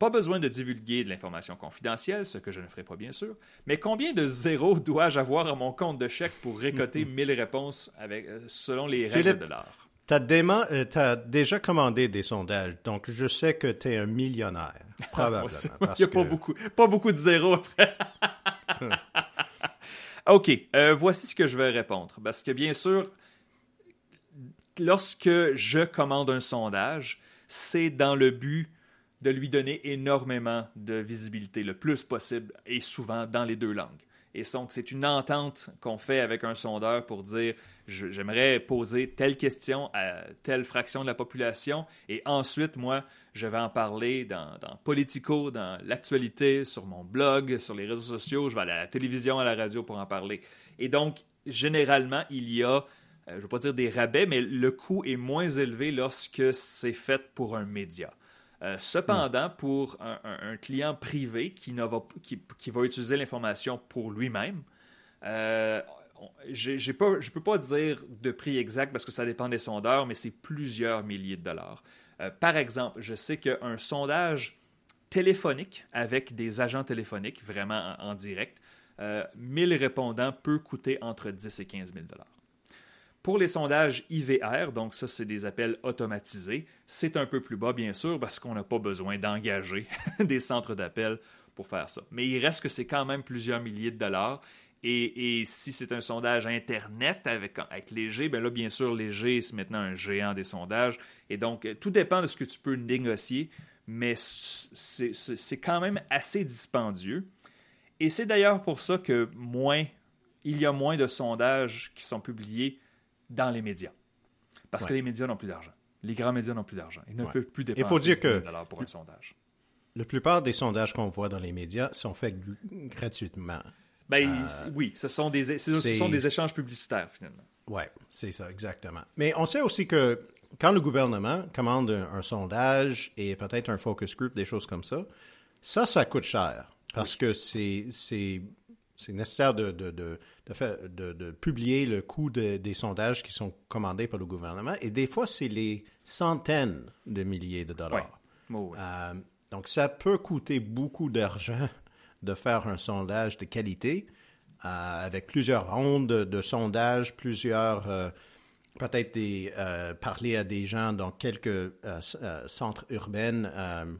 Pas besoin de divulguer de l'information confidentielle, ce que je ne ferai pas bien sûr, mais combien de zéros dois-je avoir à mon compte de chèque pour récolter 1000 réponses avec, euh, selon les règles Philippe, de l'art? Tu as, déjà commandé des sondages, donc je sais que tu es un millionnaire, probablement. C'est- parce Il n'y a pas que- beaucoup, pas beaucoup de zéros après. OK, euh, voici ce que je vais répondre. Parce que bien sûr, lorsque je commande un sondage, c'est dans le but de lui donner énormément de visibilité, le plus possible, et souvent dans les deux langues. Et donc, c'est une entente qu'on fait avec un sondeur pour dire j'aimerais poser telle question à telle fraction de la population, et ensuite, moi, je vais en parler dans, dans Politico, dans l'actualité, sur mon blog, sur les réseaux sociaux, je vais à la télévision, à la radio pour en parler. Et donc, généralement, il y a, euh, je ne veux pas dire des rabais, mais le coût est moins élevé lorsque c'est fait pour un média. Euh, cependant, pour un, client privé qui, va, utiliser l'information pour lui-même, euh, je ne peux pas dire de prix exact parce que ça dépend des sondeurs, mais c'est plusieurs milliers de dollars. Euh, par exemple, je sais qu'un sondage téléphonique avec des agents téléphoniques, vraiment en, en direct, euh, 1000 répondants peut coûter entre 10 et 15 000 dollars. Pour les sondages IVR, donc ça, c'est des appels automatisés, c'est un peu plus bas, bien sûr, parce qu'on n'a pas besoin d'engager des centres d'appel pour faire ça. Mais il reste que c'est quand même plusieurs milliers de dollars. Et, si c'est un sondage Internet avec, avec Léger, bien là, bien sûr, Léger, c'est maintenant un géant des sondages. Et donc, euh, tout dépend de ce que tu peux négocier, mais c'est quand même assez dispendieux. Et c'est d'ailleurs pour ça que moins, il y a moins de sondages qui sont publiés dans les médias. Parce que les médias n'ont plus d'argent. Les grands médias n'ont plus d'argent. Ils ne Ouais. peuvent plus Il dépenser faut dire 10 000 que- pour un sondage. La plupart des sondages qu'on voit dans les médias sont faits gratuitement. Ben, oui, ce sont, des, ce sont des échanges publicitaires, finalement. Oui, c'est ça, exactement. Mais on sait aussi que quand le gouvernement commande un, sondage et peut-être un focus group, des choses comme ça, ça, ça coûte cher parce que c'est nécessaire de, de, de, de, publier le coût des sondages qui sont commandés par le gouvernement. Et des fois, c'est les centaines de milliers de dollars. Euh, donc, ça peut coûter beaucoup d'argent de faire un sondage de qualité euh, avec plusieurs rondes de, sondage, plusieurs, euh, peut-être des, euh, parler à des gens dans quelques centres urbains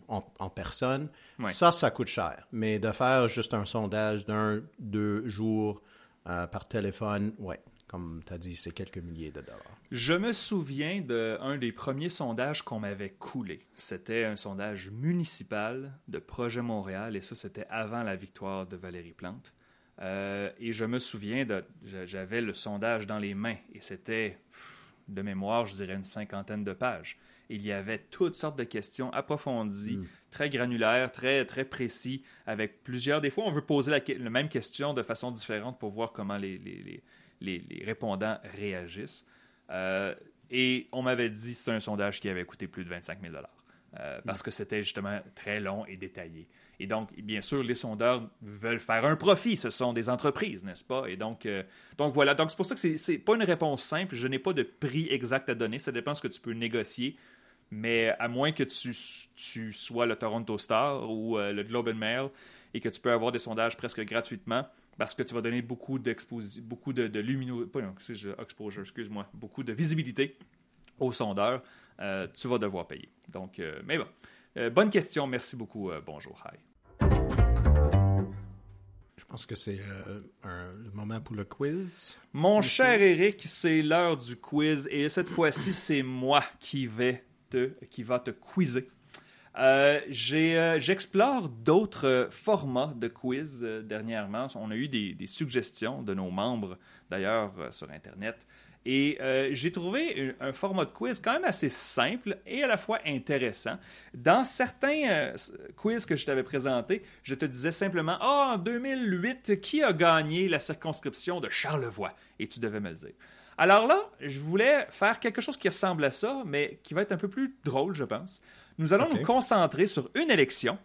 en, personne. Ça, ça coûte cher. Mais de faire juste un sondage d'un, deux jours par téléphone, ouais, comme tu as dit, c'est quelques milliers de dollars. Je me souviens d'un des premiers sondages qu'on m'avait coulé. C'était un sondage municipal de Projet Montréal, et ça, c'était avant la victoire de Valérie Plante. Euh, et je me souviens, de, j'avais le sondage dans les mains et c'était, de mémoire, je dirais une cinquantaine de pages. Il y avait toutes sortes de questions approfondies, mm. très granulaires, très, très précis, avec plusieurs. Des fois, on veut poser la, même question de façon différente pour voir comment les, les, les, répondants réagissent. Euh, et on m'avait dit que c'est un sondage qui avait coûté plus de 25 000 euh, parce mm. que c'était justement très long et détaillé. Et donc, bien sûr, les sondeurs veulent faire un profit. Ce sont des entreprises, n'est-ce pas? Et donc, euh, donc voilà. Donc, c'est pour ça que c'est pas une réponse simple. Je n'ai pas de prix exact à donner. Ça dépend de ce que tu peux négocier. Mais à moins que tu, sois le Toronto Star ou euh, le Globe and Mail et que tu peux avoir des sondages presque gratuitement parce que tu vas donner beaucoup beaucoup de, de excuse-moi, beaucoup de visibilité aux sondeurs, euh, tu vas devoir payer. Donc, mais bon. bonne question. Merci beaucoup. bonjour. Hi. Je pense que c'est euh, le moment pour le quiz. Mon cher Eric, c'est l'heure du quiz et cette fois-ci, c'est moi qui vais te, qui va te quizer. Euh, euh, j'explore d'autres formats de quiz dernièrement. On a eu des, des, suggestions de nos membres, d'ailleurs, sur Internet. Et euh, j'ai trouvé un, format de quiz quand même assez simple et à la fois intéressant. Dans certains euh, quiz que je t'avais présentés, je te disais simplement Ah, en 2008, qui a gagné la circonscription de Charlevoix Et tu devais me le dire. Alors là, je voulais faire quelque chose qui ressemble à ça, mais qui va être un peu plus drôle, je pense. Nous allons nous concentrer sur une élection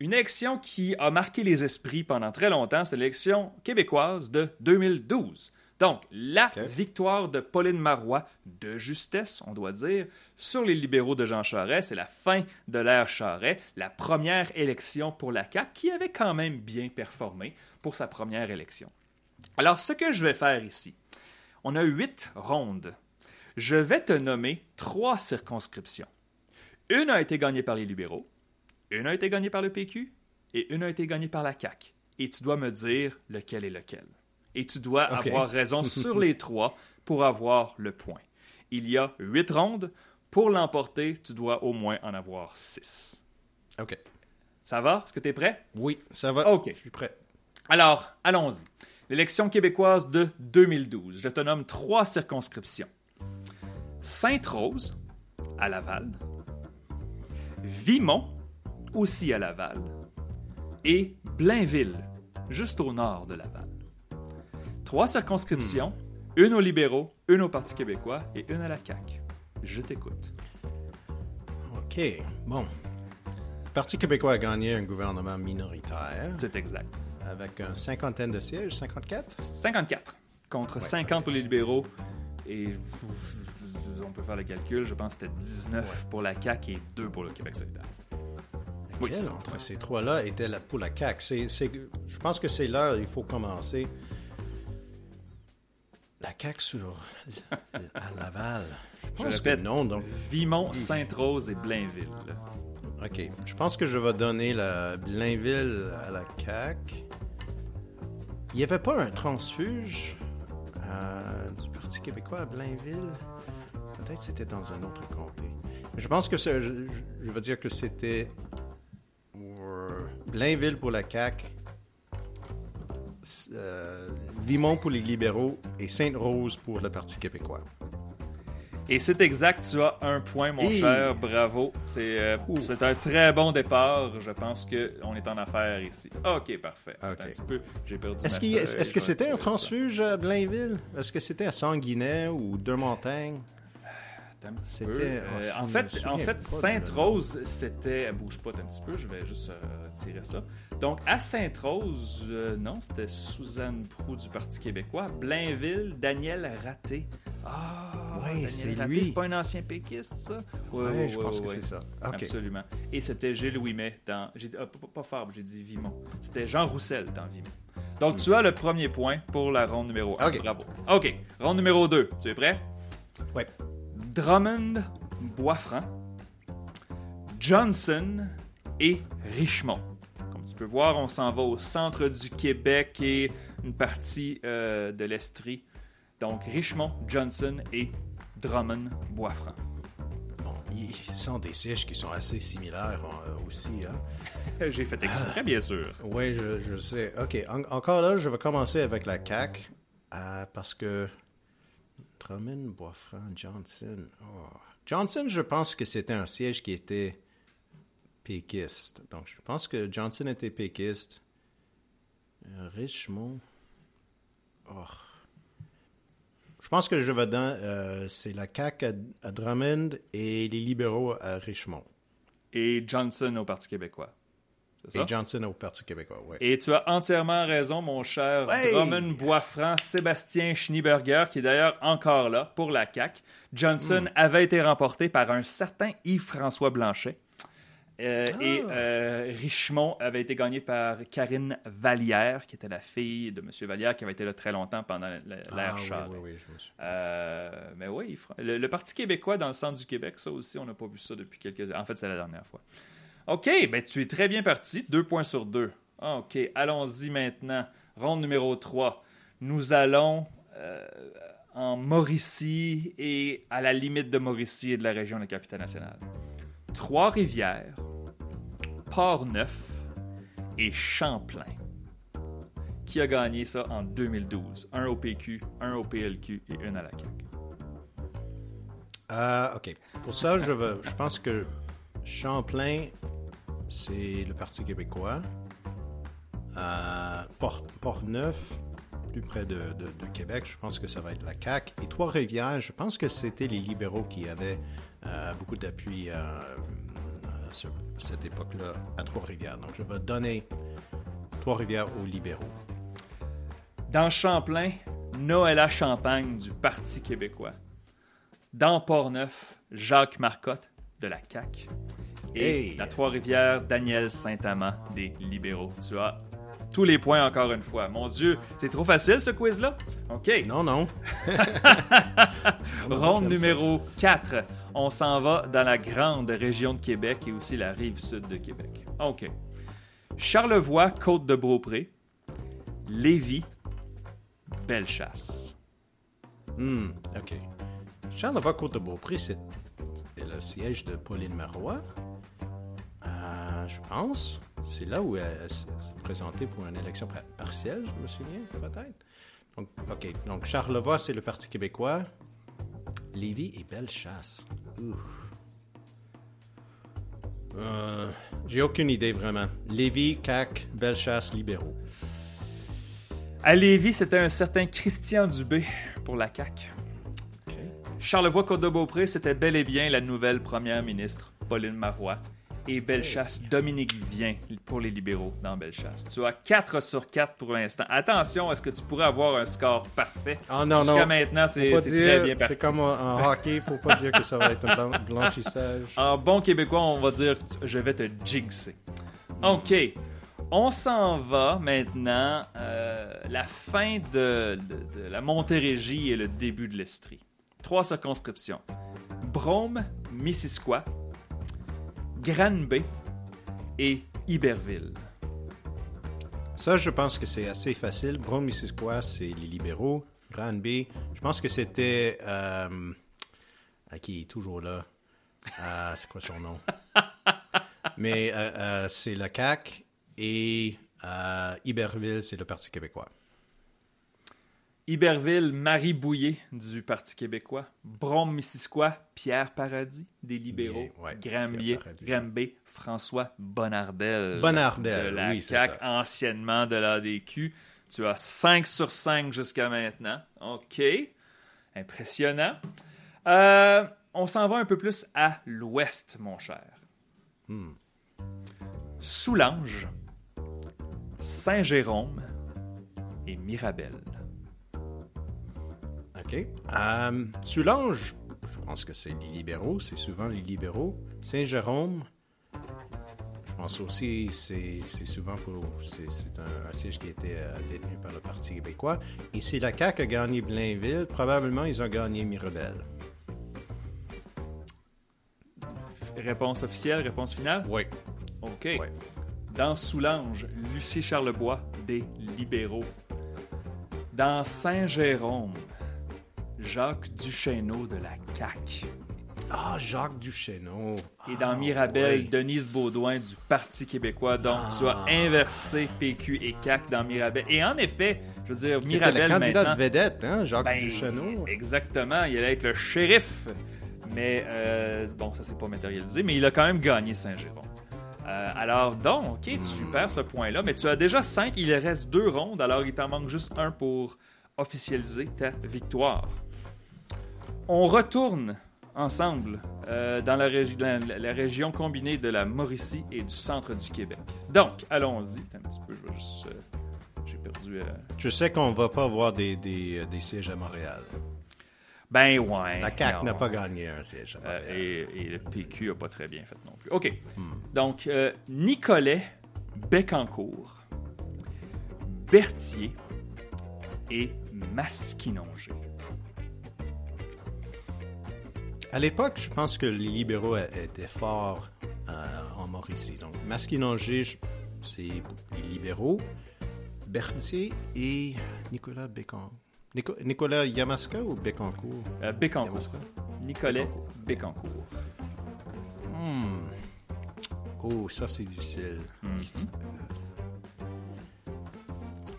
une élection qui a marqué les esprits pendant très longtemps, c'est l'élection québécoise de 2012. Donc, la victoire de Pauline Marois, de justesse, on doit dire, sur les libéraux de Jean Charest, c'est la fin de l'ère Charest, la première élection pour la CAQ, qui avait quand même bien performé pour sa première élection. Alors, ce que je vais faire ici, on a huit rondes. Je vais te nommer trois circonscriptions. Une a été gagnée par les libéraux, une a été gagnée par le PQ et une a été gagnée par la CAQ. Et tu dois me dire lequel est lequel et tu dois avoir raison sur les trois pour avoir le point. Il y a huit rondes. Pour l'emporter, tu dois au moins en avoir six. OK. Ça va? Est-ce que tu es prêt? Oui, ça va. OK. Je suis prêt. Alors, allons-y. L'élection québécoise de 2012. Je te nomme trois circonscriptions. Sainte-Rose, à Laval. Vimont, aussi à Laval. Et Blainville, juste au nord de Laval trois circonscriptions, hmm. une aux libéraux, une au Parti québécois et une à la CAQ. Je t'écoute. OK. Bon. Le Parti québécois a gagné un gouvernement minoritaire. C'est exact. Avec une cinquantaine de sièges, 54? 54. Contre 50 pour les libéraux. Et on peut faire le calcul, je pense que c'était 19 pour la CAQ et 2 pour le Québec solidaire. Oui, entre ces trois-là était pour la CAQ. je pense que c'est l'heure, il faut commencer. La CAQ sur à Laval. Je, pense répète, non, donc. Vimont, Sainte-Rose et Blainville. OK. Je pense que je vais donner la Blainville à la CAQ. Il n'y avait pas un transfuge euh, du Parti québécois à Blainville? Peut-être c'était dans un autre comté. Je pense que je, je, je veux dire que c'était Blainville pour la CAQ euh, Vimont pour les libéraux et Sainte-Rose pour le Parti québécois. Et c'est exact, tu as un point, mon cher. Bravo. C'est euh, c'est un très bon départ. Je pense qu'on est en affaire ici. OK, parfait. Ok. Attends Un petit peu. J'ai perdu Est-ce que c'était un transfuge à Blainville? Est-ce que c'était à Sanguinet ou Deux-Montagnes? Un petit peu. ah, Euh, en fait, en Sainte-Rose, c'était. Bouge pas un petit peu, je vais juste euh, retirer ça. Donc, à Sainte-Rose, euh, non, c'était Suzanne Prou du Parti québécois. Blainville, Daniel Raté. Ah, Ouais, c'est lui. c'est pas un ancien péquiste, ça? Oui, Ouais, je pense que c'est ça. Absolument. Et c'était Gilles Ouimet dans. j'ai- ah, pas, pas Fabre, j'ai dit Vimont. C'était Jean Roussel dans Vimont. Donc, tu as le premier point pour la ronde numéro 1. Ok. Bravo. OK. Ronde numéro 2. Tu es prêt? Ouais. Drummond, Boisfranc, Johnson et Richemont. Comme tu peux voir, on s'en va au centre du Québec et une partie euh, de l'Estrie. Donc, Richemont, Johnson et Drummond, Boisfranc. Bon, ils sont des sièges qui sont assez similaires euh, aussi. Hein? J'ai fait exprès, bien sûr. Oui, je, je sais. OK, en- encore là, je vais commencer avec la CAQ euh, parce que Drummond, Boisfranc, Johnson. oh. Johnson, je pense que c'était un siège qui était péquiste. Donc, je pense que Johnson était péquiste. Euh, Richmond. oh. Je pense que je vais dans. euh, c'est la CAQ à, à Drummond et les libéraux à Richmond. Et Johnson au Parti québécois. Ça? Et Johnson au Parti québécois, oui. Et tu as entièrement raison, mon cher Ouais. Drummond Boisfranc, Sébastien Schneeberger, qui est d'ailleurs encore là pour la CAQ. Johnson Hmm. avait été remporté par un certain Yves-François Blanchet. Euh, Ah. Et euh, Richemont avait été gagné par Karine Vallière, qui était la fille de M. Vallière, qui avait été là très longtemps pendant l'ère Ah, oui, Charest. oui, oui, je me suis- Euh, mais oui, le, le Parti québécois dans le centre du Québec, ça aussi, on n'a pas vu ça depuis quelques années. En fait, c'est la dernière fois. OK, ben tu es très bien parti. Deux points sur deux. Ah, OK, allons-y maintenant. Ronde numéro 3. Nous allons euh, en Mauricie et à la limite de Mauricie et de la région de la capitale nationale. Trois-Rivières, Port-Neuf et Champlain. Qui a gagné ça en 2012? Un au PQ, un au PLQ et une à la CAQ. Euh, OK. Pour ça, je pense que Champlain, c'est le Parti québécois. Port- Port-Neuf, plus près de, Québec, je pense que ça va être la CAQ. Et Trois-Rivières, je pense que c'était les libéraux qui avaient euh, beaucoup d'appui euh, sur cette époque-là à Trois-Rivières. Donc, je vais donner Trois-Rivières aux libéraux. Dans Champlain, Noëlla Champagne du Parti québécois. Dans Port-Neuf, Jacques Marcotte de la CAQ. Et Hey! la Trois-Rivières, Daniel Saint-Amand des libéraux. Tu as tous les points encore une fois. Mon Dieu, c'est trop facile ce quiz-là? OK. Non, non. Ronde numéro 4. On s'en va dans la grande région de Québec et aussi la rive sud de Québec. OK. Charlevoix, Côte-de-Beaupré, Lévis, Bellechasse. Hmm, OK. Charlevoix côte de beaupré c'est c'est le siège de Pauline Marois. Euh, je pense. C'est là où elle s'est s'est présentée pour une élection par- partielle, je me souviens, peut-être. Donc, OK. Donc, Charlevoix, c'est le Parti québécois. Lévis et Bellechasse. Euh, J'ai aucune idée, vraiment. Lévis, CAC, Bellechasse, libéraux. À Lévis, c'était un certain Christian Dubé pour la CAQ. OK. Charlevoix, Côte-de-Beaupré, c'était bel et bien la nouvelle première ministre, Pauline Marois. Et Bellechasse, Dominique Vien pour les libéraux dans Bellechasse. Tu as 4 sur 4 pour l'instant. Attention, est-ce que tu pourrais avoir un score parfait? Ah non, Jusqu'à non. maintenant, c'est dire- très bien parti. C'est comme en, hockey, il faut pas dire que ça va être un blan- blanchissage. En bon québécois, on va dire que je vais te jinxer. OK. On s'en va maintenant. euh, la fin de, de- de la Montérégie et le début de l'Estrie. Trois circonscriptions. Brome, Missisquoi, Granby et Iberville. Ça, je pense que c'est assez facile. Brown Missisquoi, c'est les libéraux. Granby, je pense que c'était. Euh, ah, qui est toujours là? Euh, c'est quoi son nom? Mais euh, euh, c'est le CAC et Iberville, c'est le Parti québécois. Iberville, Marie Bouillé du Parti québécois. Brome-Missisquoi, Pierre Paradis des libéraux. Ouais, Grambier, François Bonnardel. Bonnardel, de la oui, c'est CAQ, ça. anciennement de l'ADQ. Tu as 5 sur 5 jusqu'à maintenant. OK. Impressionnant. Euh, on s'en va un peu plus à l'ouest, mon cher. Hmm. Soulanges, Saint-Jérôme et Mirabel. OK. Euh, Soulanges, je pense que c'est les libéraux, c'est souvent les libéraux. Saint-Jérôme, je pense aussi c'est souvent pour. C'est un, un siège qui a été euh, détenu par le Parti québécois. Et si la CAQ a gagné Blainville, probablement ils ont gagné Mirabel. Réponse officielle, réponse finale? Oui. OK. Dans Soulanges, Lucie Charlebois des libéraux. Dans Saint-Jérôme, Jacques Duchesneau de la CAQ. Ah, Jacques Duchesneau. Et dans Ah, Mirabel, oui. Denise Baudouin du Parti québécois. Donc, tu as Ah. inversé PQ et CAQ dans Mirabel. Et en effet, je veux dire, C'était Mirabel le candidat maintenant... de vedette, hein, Jacques Ben, Duchesneau. Exactement, il allait être le shérif. Mais euh, bon, ça s'est pas matérialisé, mais il a quand même gagné Saint-Jérôme. Euh, alors, donc, ok, tu Hmm. perds ce point-là, mais tu as déjà 5, il reste deux rondes, alors il t'en manque juste un pour officialiser ta victoire. On retourne ensemble euh, dans la, régi- la- la- la région combinée de la Mauricie et du centre du Québec. Donc, allons-y. Un petit peu, je vais juste. euh, J'ai perdu. euh, Je sais qu'on va pas avoir des, des, des sièges à Montréal. Ben ouais. La CAQ non. n'a pas gagné un siège à Montréal. et, et le PQ n'a pas très bien fait non plus. OK. Hmm. Donc, Nicolet, Bécancourt, Berthier et Masquinongé. À l'époque, je pense que les libéraux étaient forts euh, en Mauricie. Donc, Masquinongé, c'est les libéraux. Berthier et Nicolas Bécan. Nico- Nicolas Yamaska ou Bécancourt? Euh, Bécancourt. Yamaska? Nicolet, Bécancourt. Hmm. Oh, ça c'est difficile.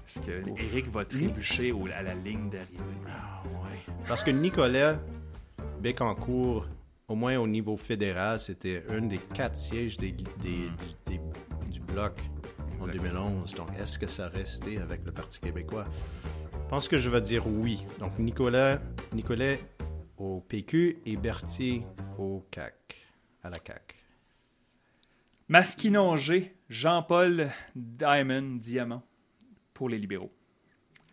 Est-ce que Eric va trébucher à la ligne d'arrivée? Ah, ouais. Parce que Nicolas Bécancourt, au moins au niveau fédéral, c'était un des quatre sièges des, des- du, des- du bloc en Exact. 2011. Donc, est-ce que ça restait avec le Parti québécois? Je pense que je vais dire oui. Donc, Nicolas, Nicolas au PQ et Berthier au CAC, à la CAC. Masquinongé, Jean-Paul Diamond, Diamant, pour les libéraux.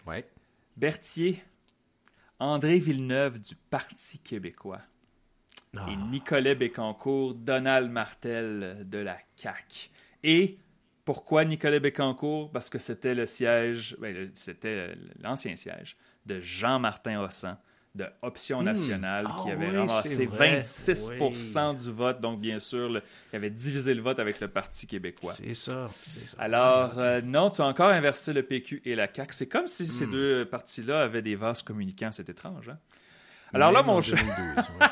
Ouais. Berthier, André Villeneuve du Parti québécois. Ah, et Nicolas Bécancourt, Donald Martel de la CAQ. Et pourquoi Nicolas Bécancourt? Parce que c'était le siège, ben, c'était l'ancien siège de Jean-Martin Hossan de Option Nationale Ah qui avait oui, ramassé c'est vrai. 26% du vote. Donc, bien sûr, le- il avait divisé le vote avec le Parti québécois. c'est ça. Alors, euh, non, tu as encore inversé le PQ et la CAQ. C'est comme si ces Hmm. deux partis-là avaient des vases communicants. C'est étrange, hein? Alors là, mon cher... 2012, ouais.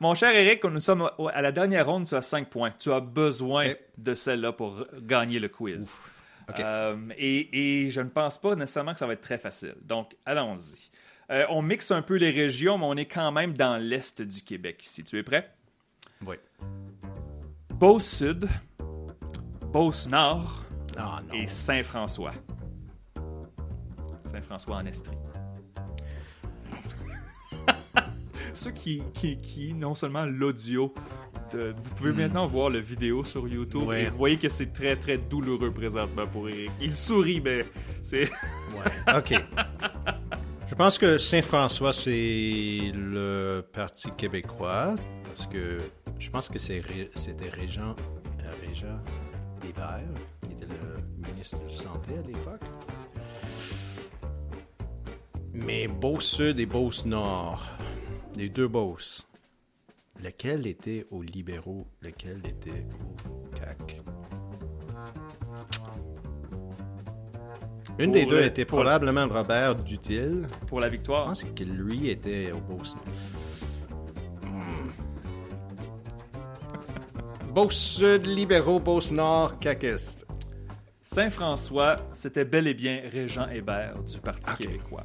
Mon cher Eric, nous sommes à la dernière ronde, tu as 5 points. Tu as besoin de celle-là pour gagner le quiz. Euh, et, et je ne pense pas nécessairement que ça va être très facile. Donc, allons-y. Euh, on mixe un peu les régions, mais on est quand même dans l'est du Québec ici. Tu es prêt? Oui. Beauce-Sud, Beauce-Nord Ah et Saint-François. Saint-François en Estrie. Ceux qui, qui, qui non seulement l'audio, vous pouvez maintenant voir le vidéo sur YouTube Ouais. et vous voyez que c'est très très douloureux présentement pour Eric. Il sourit, mais c'est. Ouais. OK. Je pense que Saint-François, c'est le Parti québécois, parce que je pense que c'était Régent, euh, Régent Hébert, qui était le ministre de la Santé à l'époque. Mais Beauce-Sud et Beauce-Nord, les deux Beauce, lequel était aux libéraux, lequel était au CAC? Une des deux était pour probablement Robert Dutil. pour la Je victoire. pense que lui était au Beauce. Hmm. Beauce Sud, libéraux, Beauce Nord, caquiste. Saint-François, c'était bel et bien Régent Hébert du Parti québécois.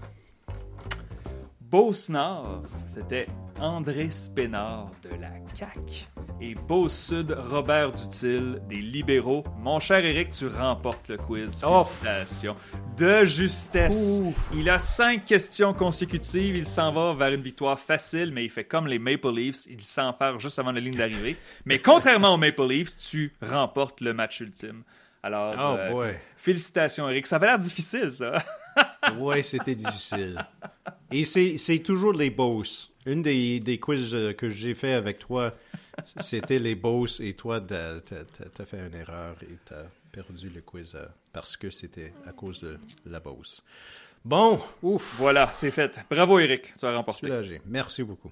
Beauce-Nord, c'était André Spénard de la CAQ. Et Beauce-Sud, Robert Dutil des Libéraux. Mon cher Eric, tu remportes le quiz. Oh. Félicitations. De justesse. Ouh. Il a cinq questions consécutives. Il s'en va vers une victoire facile, mais il fait comme les Maple Leafs. Il s'enferme juste avant la ligne d'arrivée. Mais contrairement aux Maple Leafs, tu remportes le match ultime. Alors, Oh euh, boy. félicitations, Eric. Ça avait l'air difficile, ça. Ouais, c'était difficile. Et c'est toujours les boss. Une des, des quiz euh, que j'ai fait avec toi, c'était les boss et toi, t'as as, fait une erreur et t'as perdu le quiz euh, parce que c'était à cause de la boss. Bon, ouf, Voilà, c'est fait. Bravo, Eric. Tu as remporté. soulagé. Merci beaucoup.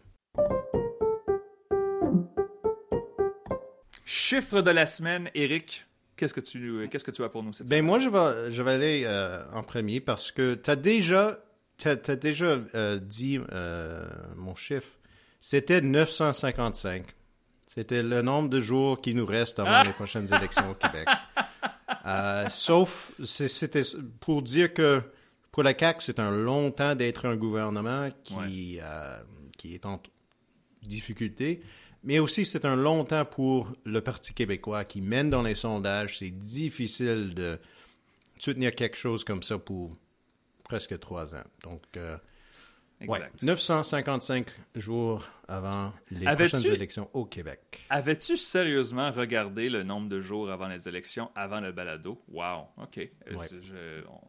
Chiffre de la semaine, Eric. Qu'est-ce que tu, qu'est-ce que tu as pour nous cette Ben moi, je vais, je vais aller euh, en premier parce que tu as déjà, déjà euh, dit euh, mon chiffre. C'était 955. C'était le nombre de jours qui nous reste avant les prochaines élections au Québec. Euh, sauf, c'était pour dire que pour la CAQ, c'est un long temps d'être un gouvernement qui, euh, qui est en difficulté. Mais aussi, c'est un long temps pour le Parti québécois qui mène dans les sondages. C'est difficile de soutenir quelque chose comme ça pour presque trois ans. Donc, euh, ouais, Exact. 955 jours avant les prochaines élections au Québec. Avais-tu sérieusement regardé le nombre de jours avant les élections, avant le balado? Wow, OK. Euh, Ouais. je- on-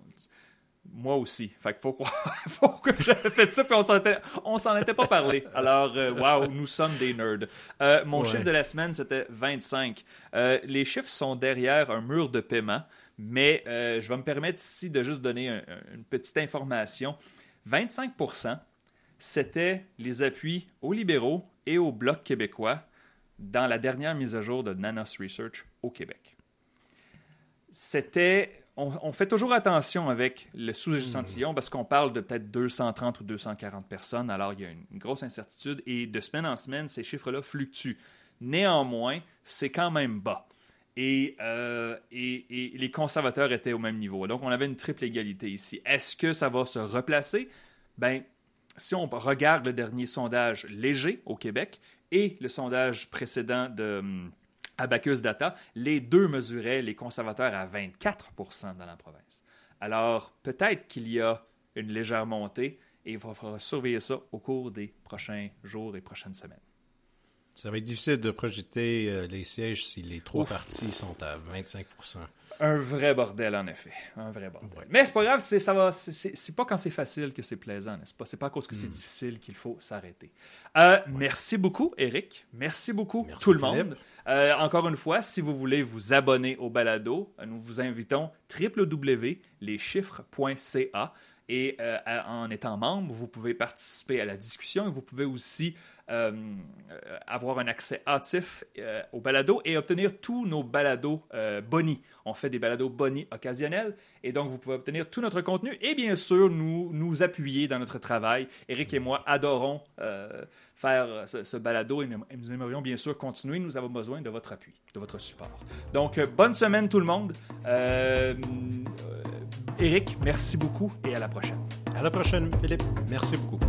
moi aussi. Fait qu'il faut croire faut que j'avais fait ça, puis on s'en était, on s'en était pas parlé. Alors, euh, wow, nous sommes des nerds. Euh, mon Ouais. chiffre de la semaine, c'était 25. Euh, les chiffres sont derrière un mur de paiement, mais euh, je vais me permettre ici de juste donner un- un- une petite information. 25% c'était les appuis aux libéraux et au Bloc québécois dans la dernière mise à jour de Nanos Research au Québec. C'était. On, on fait toujours attention avec le sous-échantillon parce qu'on parle de peut-être 230 ou 240 personnes, alors il y a une, une grosse incertitude et de semaine en semaine, ces chiffres-là fluctuent. Néanmoins, c'est quand même bas. Et, euh, et- et les conservateurs étaient au même niveau. Donc, on avait une triple égalité ici. Est-ce que ça va se replacer? Ben, si on regarde le dernier sondage léger au Québec et le sondage précédent de hum, Abacus Data, les deux mesuraient les conservateurs à 24% dans la province. Alors, peut-être qu'il y a une légère montée et il va falloir surveiller ça au cours des prochains jours et prochaines semaines. Ça va être difficile de projeter euh, les sièges si les trois Ouf. partis sont à 25 Un vrai bordel, en effet. Un vrai bordel. Ouais. Mais c'est pas grave, c'est, ça va, c'est, pas quand c'est facile que c'est plaisant, n'est-ce pas? C'est pas à cause que Hmm. c'est difficile qu'il faut s'arrêter. Euh, Merci beaucoup, Eric. Merci beaucoup, Merci, tout le Philippe. monde. Euh, encore une fois, si vous voulez vous abonner au balado, euh, nous vous invitons www.leschiffres.ca et euh, en étant membre, vous pouvez participer à la discussion et vous pouvez aussi avoir un accès hâtif au balado et obtenir tous nos balados boni. On fait des balados boni occasionnels et donc vous pouvez obtenir tout notre contenu et bien sûr nous, nous appuyer dans notre travail. Eric et moi adorons faire ce, ce balado et nous aimerions bien sûr continuer. Nous avons besoin de votre appui, de votre support. Donc euh, bonne semaine tout le monde. Euh, euh, Eric, merci beaucoup et à la prochaine. À la prochaine, Philippe. Merci beaucoup.